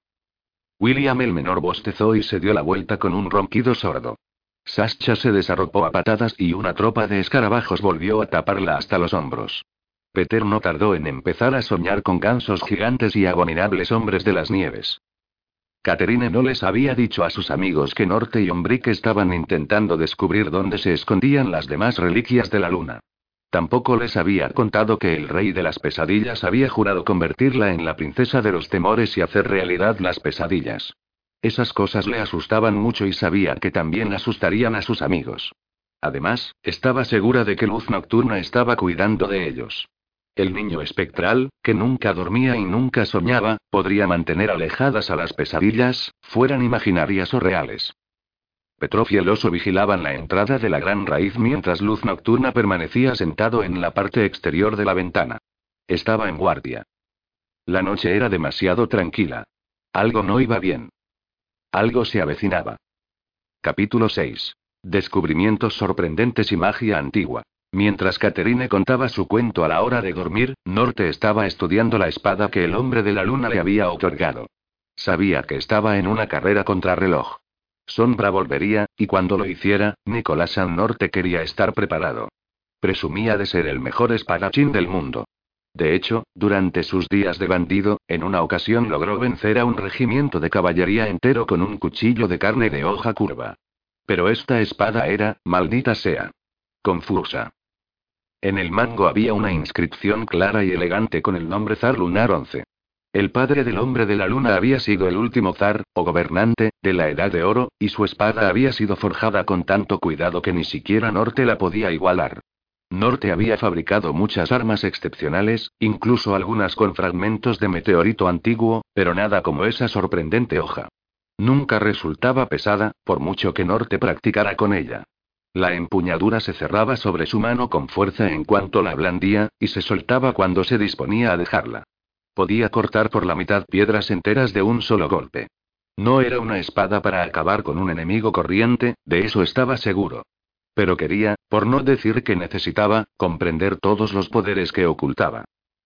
William el menor bostezó y se dio la vuelta con un ronquido sordo. Sascha se desarropó a patadas y una tropa de escarabajos volvió a taparla hasta los hombros. Peter no tardó en empezar a soñar con gansos gigantes y abominables hombres de las nieves. Catherine no les había dicho a sus amigos que Norte y Ombrick estaban intentando descubrir dónde se escondían las demás reliquias de la luna. Tampoco les había contado que el rey de las pesadillas había jurado convertirla en la princesa de los temores y hacer realidad las pesadillas. Esas cosas le asustaban mucho y sabía que también asustarían a sus amigos. Además, estaba segura de que Luz Nocturna estaba cuidando de ellos. El niño espectral, que nunca dormía y nunca soñaba, podría mantener alejadas a las pesadillas, fueran imaginarias o reales. Petrov y el oso vigilaban la entrada de la gran raíz mientras Luz Nocturna permanecía sentado en la parte exterior de la ventana. Estaba en guardia. La noche era demasiado tranquila. Algo no iba bien. Algo se avecinaba. Capítulo 6. Descubrimientos sorprendentes y magia antigua. Mientras Catherine contaba su cuento a la hora de dormir, Norte estaba estudiando la espada que el hombre de la luna le había otorgado. Sabía que estaba en una carrera contra reloj. Sombra volvería, y cuando lo hiciera, Nicolás San Norte quería estar preparado. Presumía de ser el mejor espadachín del mundo. De hecho, durante sus días de bandido, en una ocasión logró vencer a un regimiento de caballería entero con un cuchillo de carne de hoja curva. Pero esta espada era, maldita sea. Confusa. En el mango había una inscripción clara y elegante con el nombre Zar Lunar 11. El padre del hombre de la luna había sido el último zar, o gobernante, de la Edad de Oro, y su espada había sido forjada con tanto cuidado que ni siquiera Norte la podía igualar. Norte había fabricado muchas armas excepcionales, incluso algunas con fragmentos de meteorito antiguo, pero nada como esa sorprendente hoja. Nunca resultaba pesada, por mucho que Norte practicara con ella. La empuñadura se cerraba sobre su mano con fuerza en cuanto la blandía, y se soltaba cuando se disponía a dejarla. Podía cortar por la mitad piedras enteras de un solo golpe. No era una espada para acabar con un enemigo corriente, de eso estaba seguro. Pero quería, por no decir que necesitaba, comprender todos los poderes que ocultaba.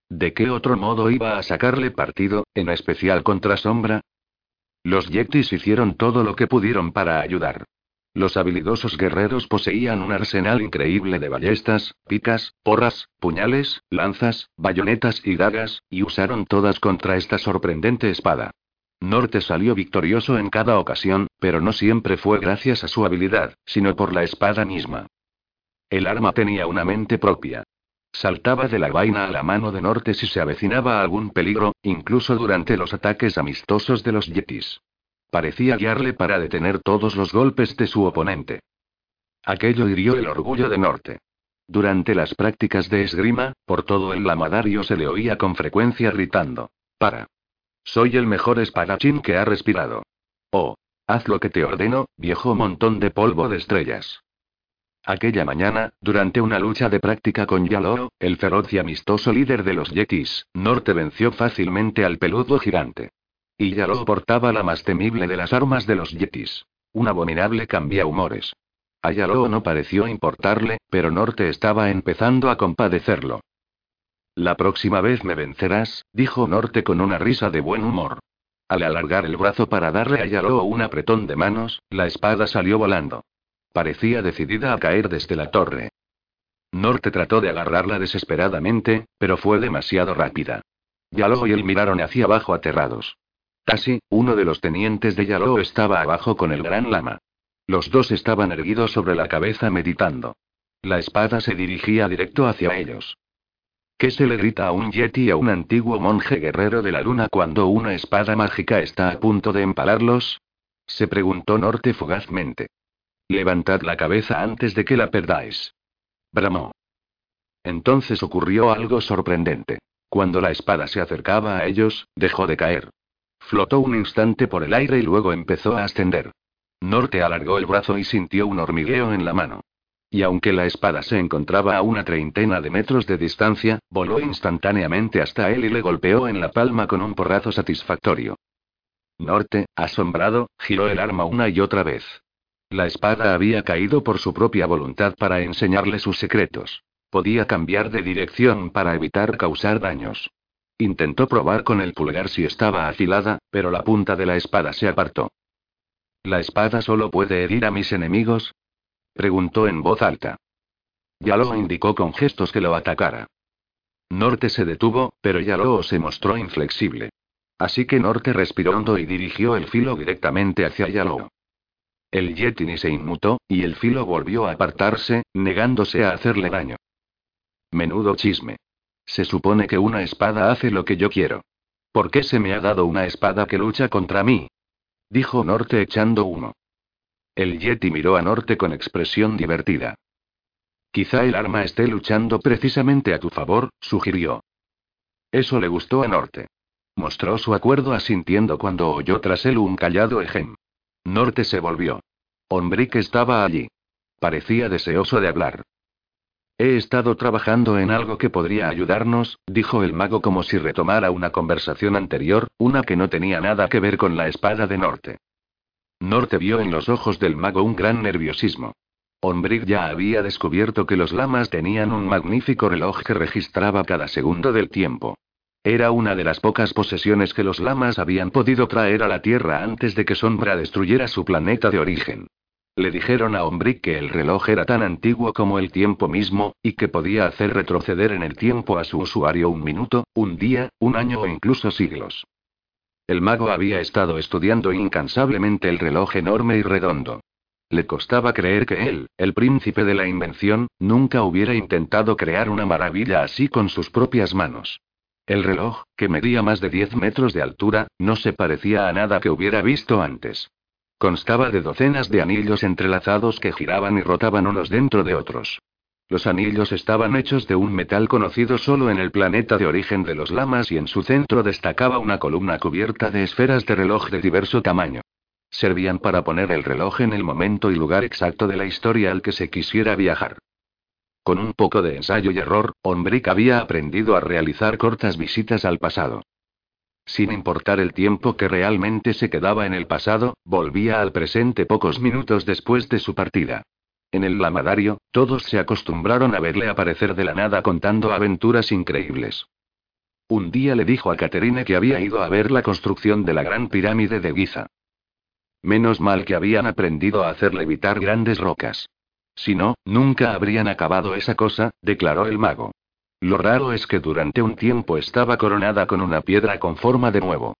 ¿De qué otro modo iba a sacarle partido, en especial contra Sombra? Los Yetis hicieron todo lo que pudieron para ayudar. Los habilidosos guerreros poseían un arsenal increíble de ballestas, picas, porras, puñales, lanzas, bayonetas y dagas, y usaron todas contra esta sorprendente espada. Norte salió victorioso en cada ocasión, pero no siempre fue gracias a su habilidad, sino por la espada misma. El arma tenía una mente propia. Saltaba de la vaina a la mano de Norte si se avecinaba algún peligro, incluso durante los ataques amistosos de los yetis. Parecía guiarle para detener todos los golpes de su oponente. Aquello hirió el orgullo de Norte. Durante las prácticas de esgrima, por todo el lamadario se le oía con frecuencia gritando: Para. Soy el mejor espadachín que ha respirado. Oh. Haz lo que te ordeno, viejo montón de polvo de estrellas. Aquella mañana, durante una lucha de práctica con Yalo, el feroz y amistoso líder de los Yetis, Norte venció fácilmente al peludo gigante. Y ya lo portaba la más temible de las armas de los yetis. Un abominable cambia humores. A Yalo no pareció importarle, pero Norte estaba empezando a compadecerlo. La próxima vez me vencerás, dijo Norte con una risa de buen humor. Al alargar el brazo para darle a Yalo un apretón de manos, la espada salió volando. Parecía decidida a caer desde la torre. Norte trató de agarrarla desesperadamente, pero fue demasiado rápida. Yalo y él miraron hacia abajo aterrados. Casi, uno de los tenientes de Yalo estaba abajo con el gran lama. Los dos estaban erguidos sobre la cabeza meditando. La espada se dirigía directo hacia ellos. ¿Qué se le grita a un yeti a un antiguo monje guerrero de la luna cuando una espada mágica está a punto de empalarlos? Se preguntó Norte fugazmente. Levantad la cabeza antes de que la perdáis. Bramó. Entonces ocurrió algo sorprendente. Cuando la espada se acercaba a ellos, dejó de caer. Flotó un instante por el aire y luego empezó a ascender. Norte alargó el brazo y sintió un hormigueo en la mano. Y aunque la espada se encontraba a una treintena de metros de distancia, voló instantáneamente hasta él y le golpeó en la palma con un porrazo satisfactorio. Norte, asombrado, giró el arma una y otra vez. La espada había caído por su propia voluntad para enseñarle sus secretos. Podía cambiar de dirección para evitar causar daños. Intentó probar con el pulgar si estaba afilada, pero la punta de la espada se apartó. ¿La espada solo puede herir a mis enemigos? Preguntó en voz alta. Yalo indicó con gestos que lo atacara. Norte se detuvo, pero Yalo se mostró inflexible. Así que Norte respiró hondo y dirigió el filo directamente hacia Yalo. El Yetini se inmutó, y el filo volvió a apartarse, negándose a hacerle daño. Menudo chisme. Se supone que una espada hace lo que yo quiero. ¿Por qué se me ha dado una espada que lucha contra mí? Dijo Norte echando humo. El Yeti miró a Norte con expresión divertida. Quizá el arma esté luchando precisamente a tu favor, sugirió. Eso le gustó a Norte. Mostró su acuerdo asintiendo cuando oyó tras él un callado ejem. Norte se volvió. que estaba allí. Parecía deseoso de hablar. He estado trabajando en algo que podría ayudarnos, dijo el mago como si retomara una conversación anterior, una que no tenía nada que ver con la espada de Norte. Norte vio en los ojos del mago un gran nerviosismo. Ombrick ya había descubierto que los lamas tenían un magnífico reloj que registraba cada segundo del tiempo. Era una de las pocas posesiones que los lamas habían podido traer a la Tierra antes de que Sombra destruyera su planeta de origen. Le dijeron a Ombrick que el reloj era tan antiguo como el tiempo mismo, y que podía hacer retroceder en el tiempo a su usuario un minuto, un día, un año o incluso siglos. El mago había estado estudiando incansablemente el reloj enorme y redondo. Le costaba creer que él, el príncipe de la invención, nunca hubiera intentado crear una maravilla así con sus propias manos. El reloj, que medía más de 10 metros de altura, no se parecía a nada que hubiera visto antes. Constaba de docenas de anillos entrelazados que giraban y rotaban unos dentro de otros. Los anillos estaban hechos de un metal conocido solo en el planeta de origen de los lamas y en su centro destacaba una columna cubierta de esferas de reloj de diverso tamaño. Servían para poner el reloj en el momento y lugar exacto de la historia al que se quisiera viajar. Con un poco de ensayo y error, Ombrick había aprendido a realizar cortas visitas al pasado. Sin importar el tiempo que realmente se quedaba en el pasado, volvía al presente pocos minutos después de su partida. En el lamadario, todos se acostumbraron a verle aparecer de la nada contando aventuras increíbles. Un día le dijo a Caterine que había ido a ver la construcción de la gran pirámide de Giza. Menos mal que habían aprendido a hacer levitar grandes rocas. Si no, nunca habrían acabado esa cosa, declaró el mago. Lo raro es que durante un tiempo estaba coronada con una piedra con forma de nuevo.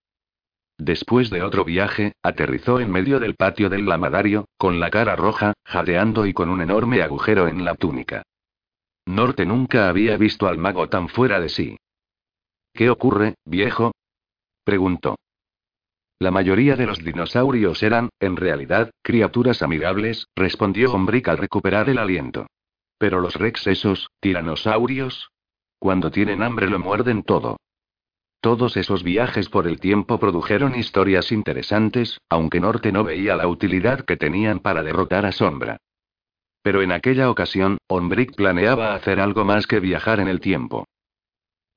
Después de otro viaje, aterrizó en medio del patio del lamadario, con la cara roja, jadeando y con un enorme agujero en la túnica. Norte nunca había visto al mago tan fuera de sí. ¿Qué ocurre, viejo? preguntó. La mayoría de los dinosaurios eran, en realidad, criaturas amigables, respondió Ombrick al recuperar el aliento. Pero los rex esos, tiranosaurios, cuando tienen hambre lo muerden todo. Todos esos viajes por el tiempo produjeron historias interesantes, aunque Norte no veía la utilidad que tenían para derrotar a Sombra. Pero en aquella ocasión, Ombrick planeaba hacer algo más que viajar en el tiempo.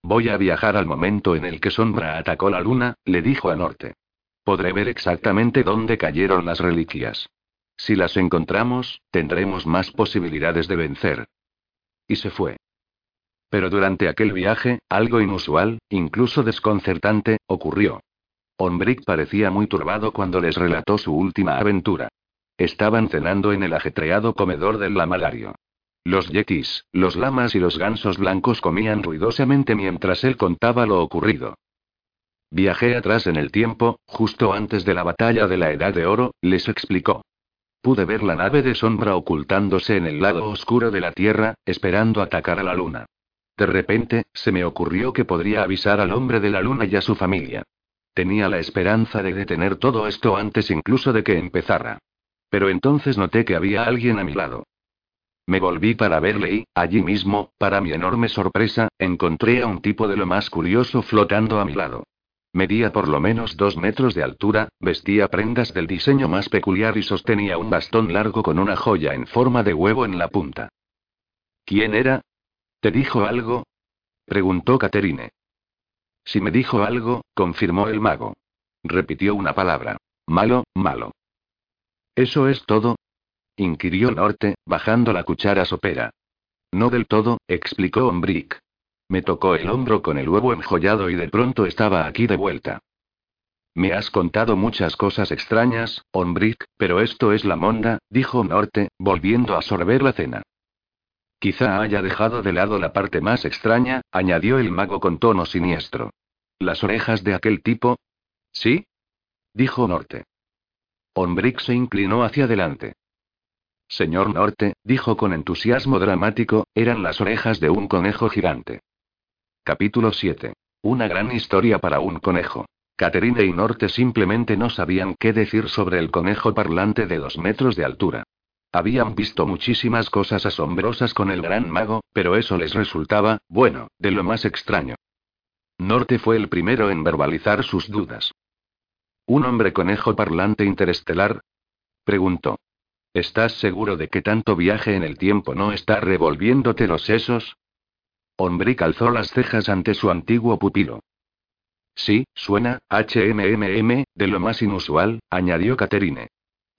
Voy a viajar al momento en el que Sombra atacó la luna, le dijo a Norte. Podré ver exactamente dónde cayeron las reliquias. Si las encontramos, tendremos más posibilidades de vencer. Y se fue. Pero durante aquel viaje, algo inusual, incluso desconcertante, ocurrió. Ombrick parecía muy turbado cuando les relató su última aventura. Estaban cenando en el ajetreado comedor del lamalario. Los yetis, los lamas y los gansos blancos comían ruidosamente mientras él contaba lo ocurrido. Viajé atrás en el tiempo, justo antes de la batalla de la Edad de Oro, les explicó. Pude ver la nave de sombra ocultándose en el lado oscuro de la Tierra, esperando atacar a la Luna. De repente, se me ocurrió que podría avisar al hombre de la luna y a su familia. Tenía la esperanza de detener todo esto antes incluso de que empezara. Pero entonces noté que había alguien a mi lado. Me volví para verle y, allí mismo, para mi enorme sorpresa, encontré a un tipo de lo más curioso flotando a mi lado. Medía por lo menos dos metros de altura, vestía prendas del diseño más peculiar y sostenía un bastón largo con una joya en forma de huevo en la punta. ¿Quién era? ¿Te dijo algo? preguntó Caterine. Si me dijo algo, confirmó el mago. Repitió una palabra. Malo, malo. ¿Eso es todo? inquirió Norte, bajando la cuchara sopera. No del todo, explicó Ombrick. Me tocó el hombro con el huevo enjollado y de pronto estaba aquí de vuelta. Me has contado muchas cosas extrañas, Ombrick, pero esto es la monda, dijo Norte, volviendo a sorber la cena. Quizá haya dejado de lado la parte más extraña, añadió el mago con tono siniestro. ¿Las orejas de aquel tipo? ¿Sí? dijo Norte. Ombrick se inclinó hacia adelante. Señor Norte, dijo con entusiasmo dramático, eran las orejas de un conejo gigante. Capítulo 7. Una gran historia para un conejo. Caterine y Norte simplemente no sabían qué decir sobre el conejo parlante de dos metros de altura. Habían visto muchísimas cosas asombrosas con el gran mago, pero eso les resultaba, bueno, de lo más extraño. Norte fue el primero en verbalizar sus dudas. ¿Un hombre conejo parlante interestelar? preguntó. ¿Estás seguro de que tanto viaje en el tiempo no está revolviéndote los sesos? Hombre calzó las cejas ante su antiguo pupilo. Sí, suena, HMMM, de lo más inusual, añadió Caterine.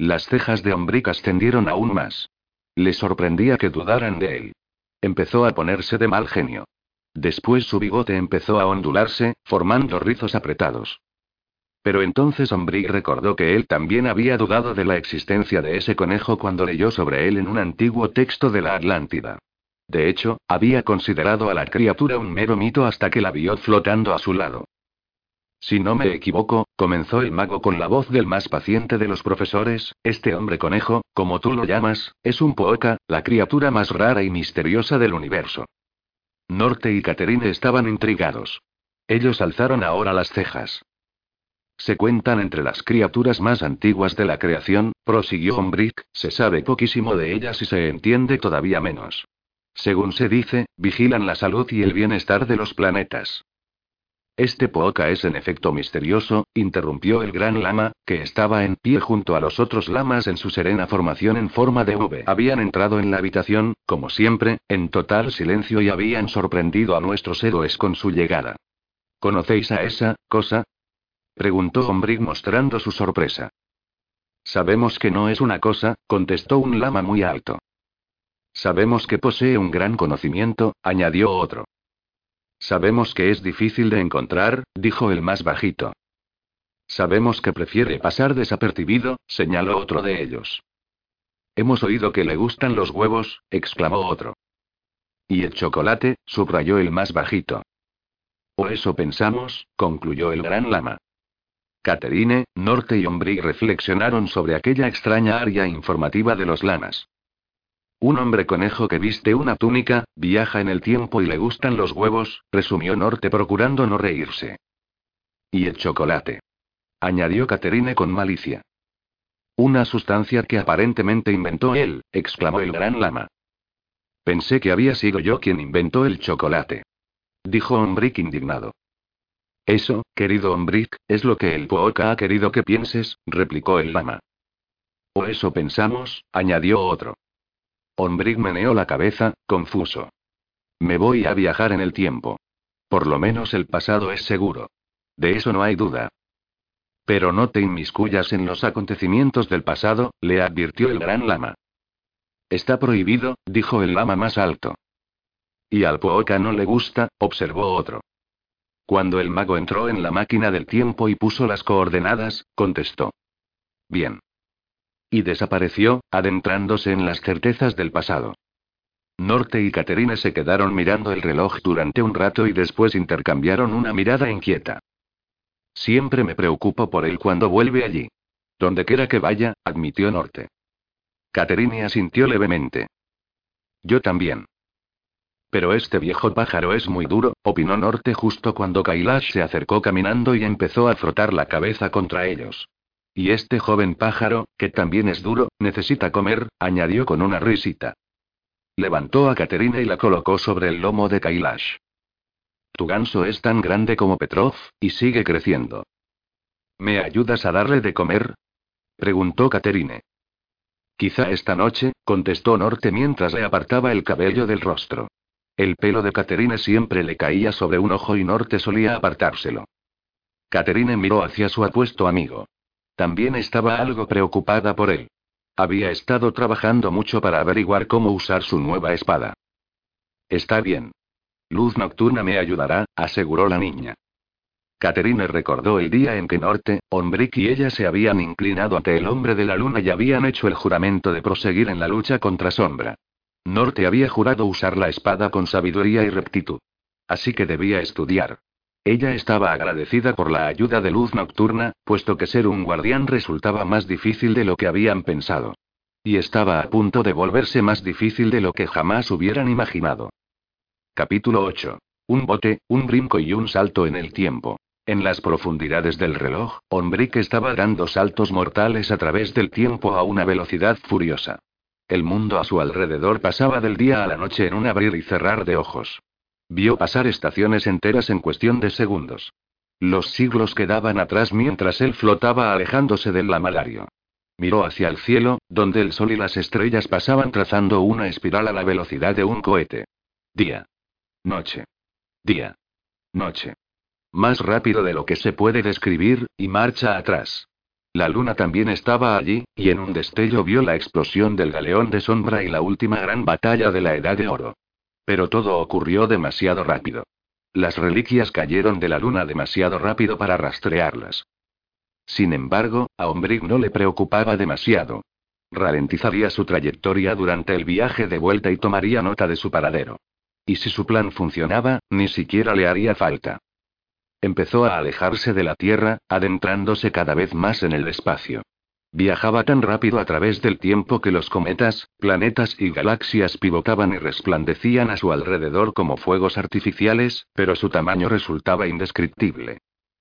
Las cejas de Ombrick ascendieron aún más. Le sorprendía que dudaran de él. Empezó a ponerse de mal genio. Después su bigote empezó a ondularse, formando rizos apretados. Pero entonces Ombrick recordó que él también había dudado de la existencia de ese conejo cuando leyó sobre él en un antiguo texto de la Atlántida. De hecho, había considerado a la criatura un mero mito hasta que la vio flotando a su lado. Si no me equivoco, comenzó el mago con la voz del más paciente de los profesores, este hombre conejo, como tú lo llamas, es un poca, la criatura más rara y misteriosa del universo. Norte y Caterine estaban intrigados. Ellos alzaron ahora las cejas. Se cuentan entre las criaturas más antiguas de la creación, prosiguió Ombrick, se sabe poquísimo de ellas y se entiende todavía menos. Según se dice, vigilan la salud y el bienestar de los planetas. Este Pooka es en efecto misterioso, interrumpió el gran lama, que estaba en pie junto a los otros lamas en su serena formación en forma de V. Habían entrado en la habitación, como siempre, en total silencio y habían sorprendido a nuestros héroes con su llegada. ¿Conocéis a esa cosa? Preguntó Ombrick mostrando su sorpresa. Sabemos que no es una cosa, contestó un lama muy alto. Sabemos que posee un gran conocimiento, añadió otro. Sabemos que es difícil de encontrar, dijo el más bajito. Sabemos que prefiere pasar desapercibido, señaló otro de ellos. Hemos oído que le gustan los huevos, exclamó otro. Y el chocolate, subrayó el más bajito. O eso pensamos, concluyó el gran lama. Caterine, Norte y Ombrí reflexionaron sobre aquella extraña área informativa de los lamas. Un hombre conejo que viste una túnica, viaja en el tiempo y le gustan los huevos, resumió Norte procurando no reírse. Y el chocolate. Añadió Caterine con malicia. Una sustancia que aparentemente inventó él, exclamó el gran lama. Pensé que había sido yo quien inventó el chocolate. Dijo Ombrick indignado. Eso, querido Ombrick, es lo que el Pooka ha querido que pienses, replicó el lama. O eso pensamos, añadió otro. Ombrick meneó la cabeza, confuso. Me voy a viajar en el tiempo. Por lo menos el pasado es seguro. De eso no hay duda. Pero no te inmiscuyas en los acontecimientos del pasado, le advirtió el gran lama. Está prohibido, dijo el lama más alto. Y al Pooka no le gusta, observó otro. Cuando el mago entró en la máquina del tiempo y puso las coordenadas, contestó. Bien. Y desapareció, adentrándose en las certezas del pasado. Norte y Caterina se quedaron mirando el reloj durante un rato y después intercambiaron una mirada inquieta. Siempre me preocupo por él cuando vuelve allí. Donde quiera que vaya, admitió Norte. Caterina asintió levemente. Yo también. Pero este viejo pájaro es muy duro, opinó Norte justo cuando Kailash se acercó caminando y empezó a frotar la cabeza contra ellos. Y este joven pájaro, que también es duro, necesita comer, añadió con una risita. Levantó a Caterina y la colocó sobre el lomo de Kailash. Tu ganso es tan grande como Petrov, y sigue creciendo. ¿Me ayudas a darle de comer? preguntó Caterine. Quizá esta noche, contestó Norte mientras le apartaba el cabello del rostro. El pelo de Caterine siempre le caía sobre un ojo y Norte solía apartárselo. Caterine miró hacia su apuesto amigo. También estaba algo preocupada por él. Había estado trabajando mucho para averiguar cómo usar su nueva espada. Está bien. Luz nocturna me ayudará, aseguró la niña. Caterine recordó el día en que Norte, Ombrick y ella se habían inclinado ante el hombre de la luna y habían hecho el juramento de proseguir en la lucha contra Sombra. Norte había jurado usar la espada con sabiduría y rectitud. Así que debía estudiar. Ella estaba agradecida por la ayuda de luz nocturna, puesto que ser un guardián resultaba más difícil de lo que habían pensado. Y estaba a punto de volverse más difícil de lo que jamás hubieran imaginado. Capítulo 8. Un bote, un brinco y un salto en el tiempo. En las profundidades del reloj, Ombrick estaba dando saltos mortales a través del tiempo a una velocidad furiosa. El mundo a su alrededor pasaba del día a la noche en un abrir y cerrar de ojos. Vio pasar estaciones enteras en cuestión de segundos. Los siglos quedaban atrás mientras él flotaba alejándose del lamalario. Miró hacia el cielo, donde el sol y las estrellas pasaban trazando una espiral a la velocidad de un cohete. Día. Noche. Día. Noche. Más rápido de lo que se puede describir, y marcha atrás. La luna también estaba allí, y en un destello vio la explosión del galeón de sombra y la última gran batalla de la Edad de Oro. Pero todo ocurrió demasiado rápido. Las reliquias cayeron de la luna demasiado rápido para rastrearlas. Sin embargo, a Ombrick no le preocupaba demasiado. Ralentizaría su trayectoria durante el viaje de vuelta y tomaría nota de su paradero. Y si su plan funcionaba, ni siquiera le haría falta. Empezó a alejarse de la Tierra, adentrándose cada vez más en el espacio. Viajaba tan rápido a través del tiempo que los cometas, planetas y galaxias pivotaban y resplandecían a su alrededor como fuegos artificiales, pero su tamaño resultaba indescriptible.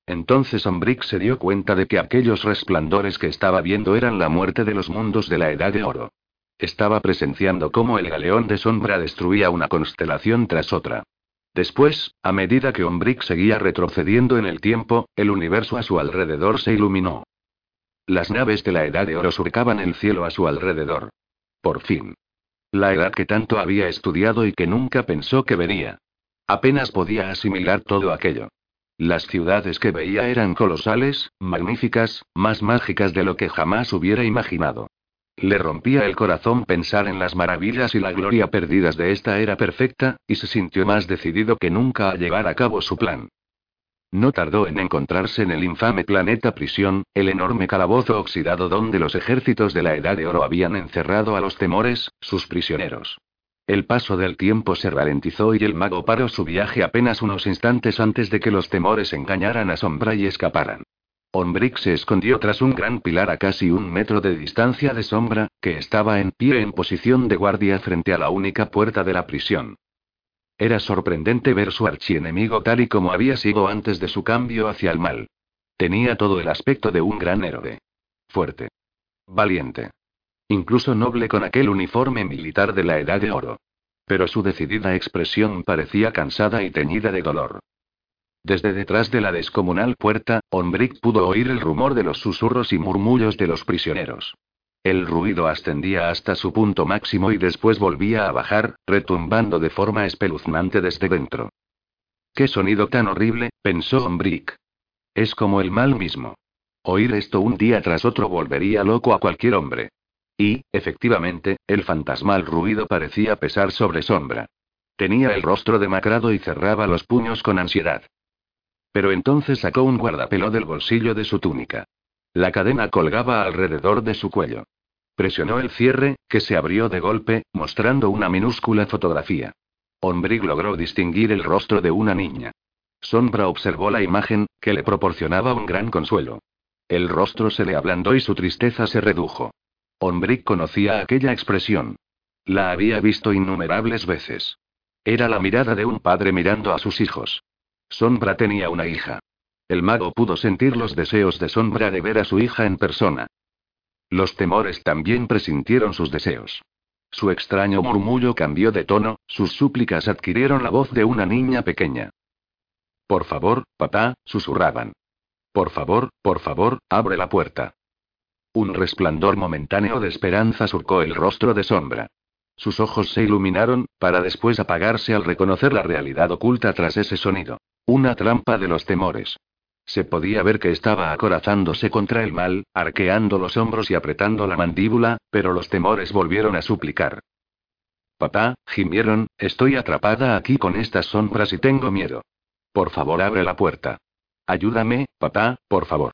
Entonces Ombrick se dio cuenta de que aquellos resplandores que estaba viendo eran la muerte de los mundos de la Edad de Oro. Estaba presenciando cómo el galeón de sombra destruía una constelación tras otra. Después, a medida que Ombrick seguía retrocediendo en el tiempo, el universo a su alrededor se iluminó. Las naves de la Edad de Oro surcaban el cielo a su alrededor. Por fin. La edad que tanto había estudiado y que nunca pensó que vería. Apenas podía asimilar todo aquello. Las ciudades que veía eran colosales, magníficas, más mágicas de lo que jamás hubiera imaginado. Le rompía el corazón pensar en las maravillas y la gloria perdidas de esta era perfecta, y se sintió más decidido que nunca a llevar a cabo su plan. No tardó en encontrarse en el infame planeta prisión, el enorme calabozo oxidado donde los ejércitos de la Edad de Oro habían encerrado a los temores, sus prisioneros. El paso del tiempo se ralentizó y el mago paró su viaje apenas unos instantes antes de que los temores engañaran a Sombra y escaparan. Ombrick se escondió tras un gran pilar a casi un metro de distancia de sombra, que estaba en pie en posición de guardia frente a la única puerta de la prisión. Era sorprendente ver su archienemigo tal y como había sido antes de su cambio hacia el mal. Tenía todo el aspecto de un gran héroe. Fuerte. Valiente. Incluso noble con aquel uniforme militar de la Edad de Oro. Pero su decidida expresión parecía cansada y teñida de dolor. Desde detrás de la descomunal puerta, Ombrick pudo oír el rumor de los susurros y murmullos de los prisioneros. El ruido ascendía hasta su punto máximo y después volvía a bajar, retumbando de forma espeluznante desde dentro. ¡Qué sonido tan horrible! pensó Ombrick. Es como el mal mismo. Oír esto un día tras otro volvería loco a cualquier hombre. Y, efectivamente, el fantasmal ruido parecía pesar sobre sombra. Tenía el rostro demacrado y cerraba los puños con ansiedad. Pero entonces sacó un guardapelo del bolsillo de su túnica. La cadena colgaba alrededor de su cuello. Presionó el cierre, que se abrió de golpe, mostrando una minúscula fotografía. Ombrig logró distinguir el rostro de una niña. Sombra observó la imagen, que le proporcionaba un gran consuelo. El rostro se le ablandó y su tristeza se redujo. Ombrig conocía aquella expresión. La había visto innumerables veces. Era la mirada de un padre mirando a sus hijos. Sombra tenía una hija. El mago pudo sentir los deseos de sombra de ver a su hija en persona. Los temores también presintieron sus deseos. Su extraño murmullo cambió de tono, sus súplicas adquirieron la voz de una niña pequeña. Por favor, papá, susurraban. Por favor, por favor, abre la puerta. Un resplandor momentáneo de esperanza surcó el rostro de sombra. Sus ojos se iluminaron, para después apagarse al reconocer la realidad oculta tras ese sonido. Una trampa de los temores. Se podía ver que estaba acorazándose contra el mal, arqueando los hombros y apretando la mandíbula, pero los temores volvieron a suplicar. Papá, gimieron, estoy atrapada aquí con estas sombras y tengo miedo. Por favor, abre la puerta. Ayúdame, papá, por favor.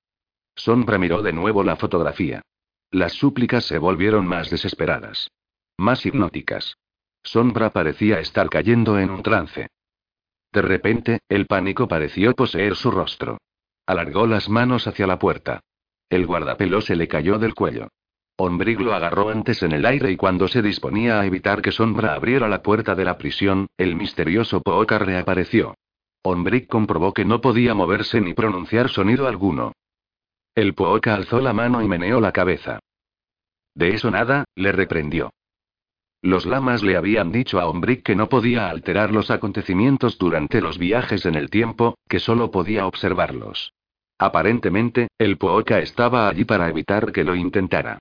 Sombra miró de nuevo la fotografía. Las súplicas se volvieron más desesperadas. Más hipnóticas. Sombra parecía estar cayendo en un trance. De repente, el pánico pareció poseer su rostro. Alargó las manos hacia la puerta. El guardapelo se le cayó del cuello. Ombrig lo agarró antes en el aire y cuando se disponía a evitar que Sombra abriera la puerta de la prisión, el misterioso Pooka reapareció. Ombrig comprobó que no podía moverse ni pronunciar sonido alguno. El Pooka alzó la mano y meneó la cabeza. De eso nada, le reprendió. Los lamas le habían dicho a Ombrig que no podía alterar los acontecimientos durante los viajes en el tiempo, que solo podía observarlos. Aparentemente, el Pooka estaba allí para evitar que lo intentara.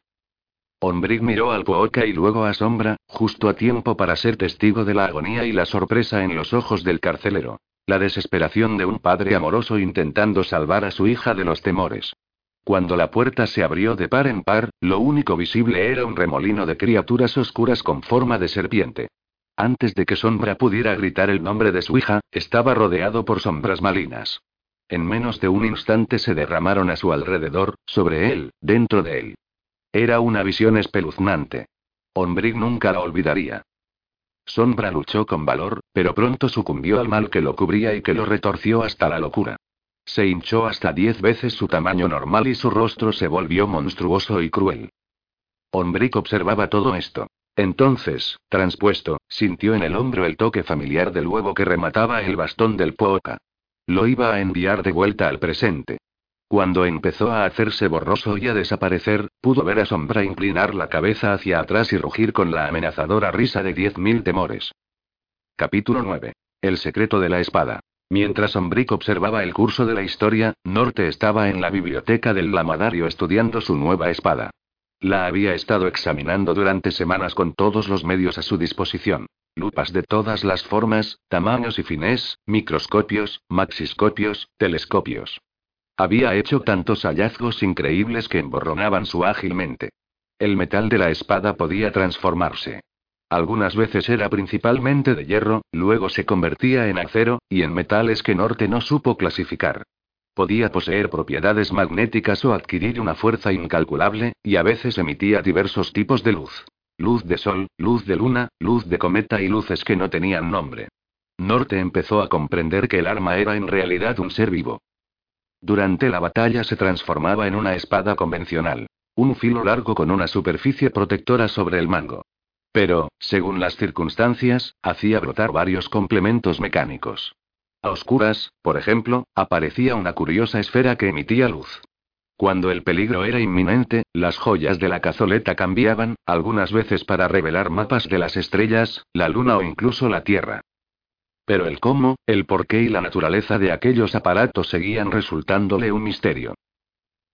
Ombrig miró al Pooka y luego a Sombra, justo a tiempo para ser testigo de la agonía y la sorpresa en los ojos del carcelero. La desesperación de un padre amoroso intentando salvar a su hija de los temores. Cuando la puerta se abrió de par en par, lo único visible era un remolino de criaturas oscuras con forma de serpiente. Antes de que Sombra pudiera gritar el nombre de su hija, estaba rodeado por sombras malinas. En menos de un instante se derramaron a su alrededor, sobre él, dentro de él. Era una visión espeluznante. Ombrig nunca la olvidaría. Sombra luchó con valor, pero pronto sucumbió al mal que lo cubría y que lo retorció hasta la locura. Se hinchó hasta diez veces su tamaño normal y su rostro se volvió monstruoso y cruel. Ombrick observaba todo esto. Entonces, transpuesto, sintió en el hombro el toque familiar del huevo que remataba el bastón del Pooka. Lo iba a enviar de vuelta al presente. Cuando empezó a hacerse borroso y a desaparecer, pudo ver a Sombra inclinar la cabeza hacia atrás y rugir con la amenazadora risa de diez mil temores. Capítulo 9. El secreto de la espada. Mientras Ombrick observaba el curso de la historia, Norte estaba en la biblioteca del Lamadario estudiando su nueva espada. La había estado examinando durante semanas con todos los medios a su disposición. Lupas de todas las formas, tamaños y fines, microscopios, maxiscopios, telescopios. Había hecho tantos hallazgos increíbles que emborronaban su ágil mente. El metal de la espada podía transformarse. Algunas veces era principalmente de hierro, luego se convertía en acero, y en metales que Norte no supo clasificar. Podía poseer propiedades magnéticas o adquirir una fuerza incalculable, y a veces emitía diversos tipos de luz. Luz de sol, luz de luna, luz de cometa y luces que no tenían nombre. Norte empezó a comprender que el arma era en realidad un ser vivo. Durante la batalla se transformaba en una espada convencional. Un filo largo con una superficie protectora sobre el mango. Pero, según las circunstancias, hacía brotar varios complementos mecánicos. A oscuras, por ejemplo, aparecía una curiosa esfera que emitía luz. Cuando el peligro era inminente, las joyas de la cazoleta cambiaban, algunas veces para revelar mapas de las estrellas, la luna o incluso la Tierra. Pero el cómo, el porqué y la naturaleza de aquellos aparatos seguían resultándole un misterio.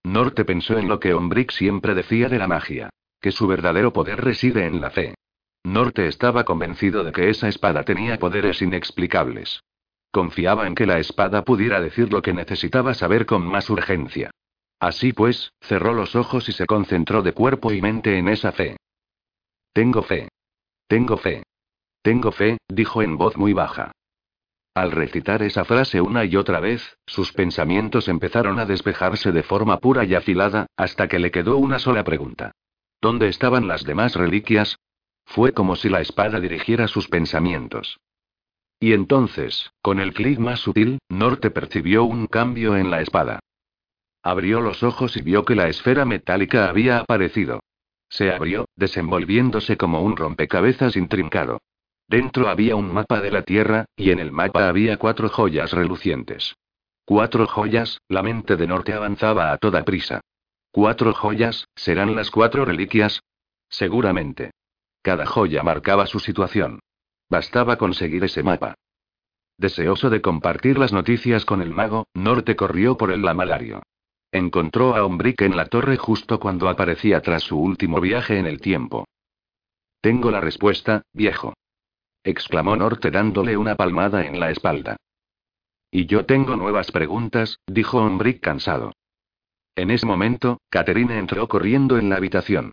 Norte pensó en lo que Ombrick siempre decía de la magia, que su verdadero poder reside en la fe. Norte estaba convencido de que esa espada tenía poderes inexplicables. Confiaba en que la espada pudiera decir lo que necesitaba saber con más urgencia. Así pues, cerró los ojos y se concentró de cuerpo y mente en esa fe. Tengo fe. Tengo fe. Tengo fe, dijo en voz muy baja. Al recitar esa frase una y otra vez, sus pensamientos empezaron a despejarse de forma pura y afilada, hasta que le quedó una sola pregunta. ¿Dónde estaban las demás reliquias? Fue como si la espada dirigiera sus pensamientos. Y entonces, con el clic más sutil, Norte percibió un cambio en la espada. Abrió los ojos y vio que la esfera metálica había aparecido. Se abrió, desenvolviéndose como un rompecabezas intrincado. Dentro había un mapa de la Tierra, y en el mapa había cuatro joyas relucientes. Cuatro joyas, la mente de Norte avanzaba a toda prisa. Cuatro joyas, ¿serán las cuatro reliquias? Seguramente. Cada joya marcaba su situación. Bastaba conseguir ese mapa. Deseoso de compartir las noticias con el mago, Norte corrió por el lamalario. Encontró a Ombrick en la torre justo cuando aparecía tras su último viaje en el tiempo. Tengo la respuesta, viejo. exclamó Norte dándole una palmada en la espalda. Y yo tengo nuevas preguntas, dijo Ombrick cansado. En ese momento, Catherine entró corriendo en la habitación.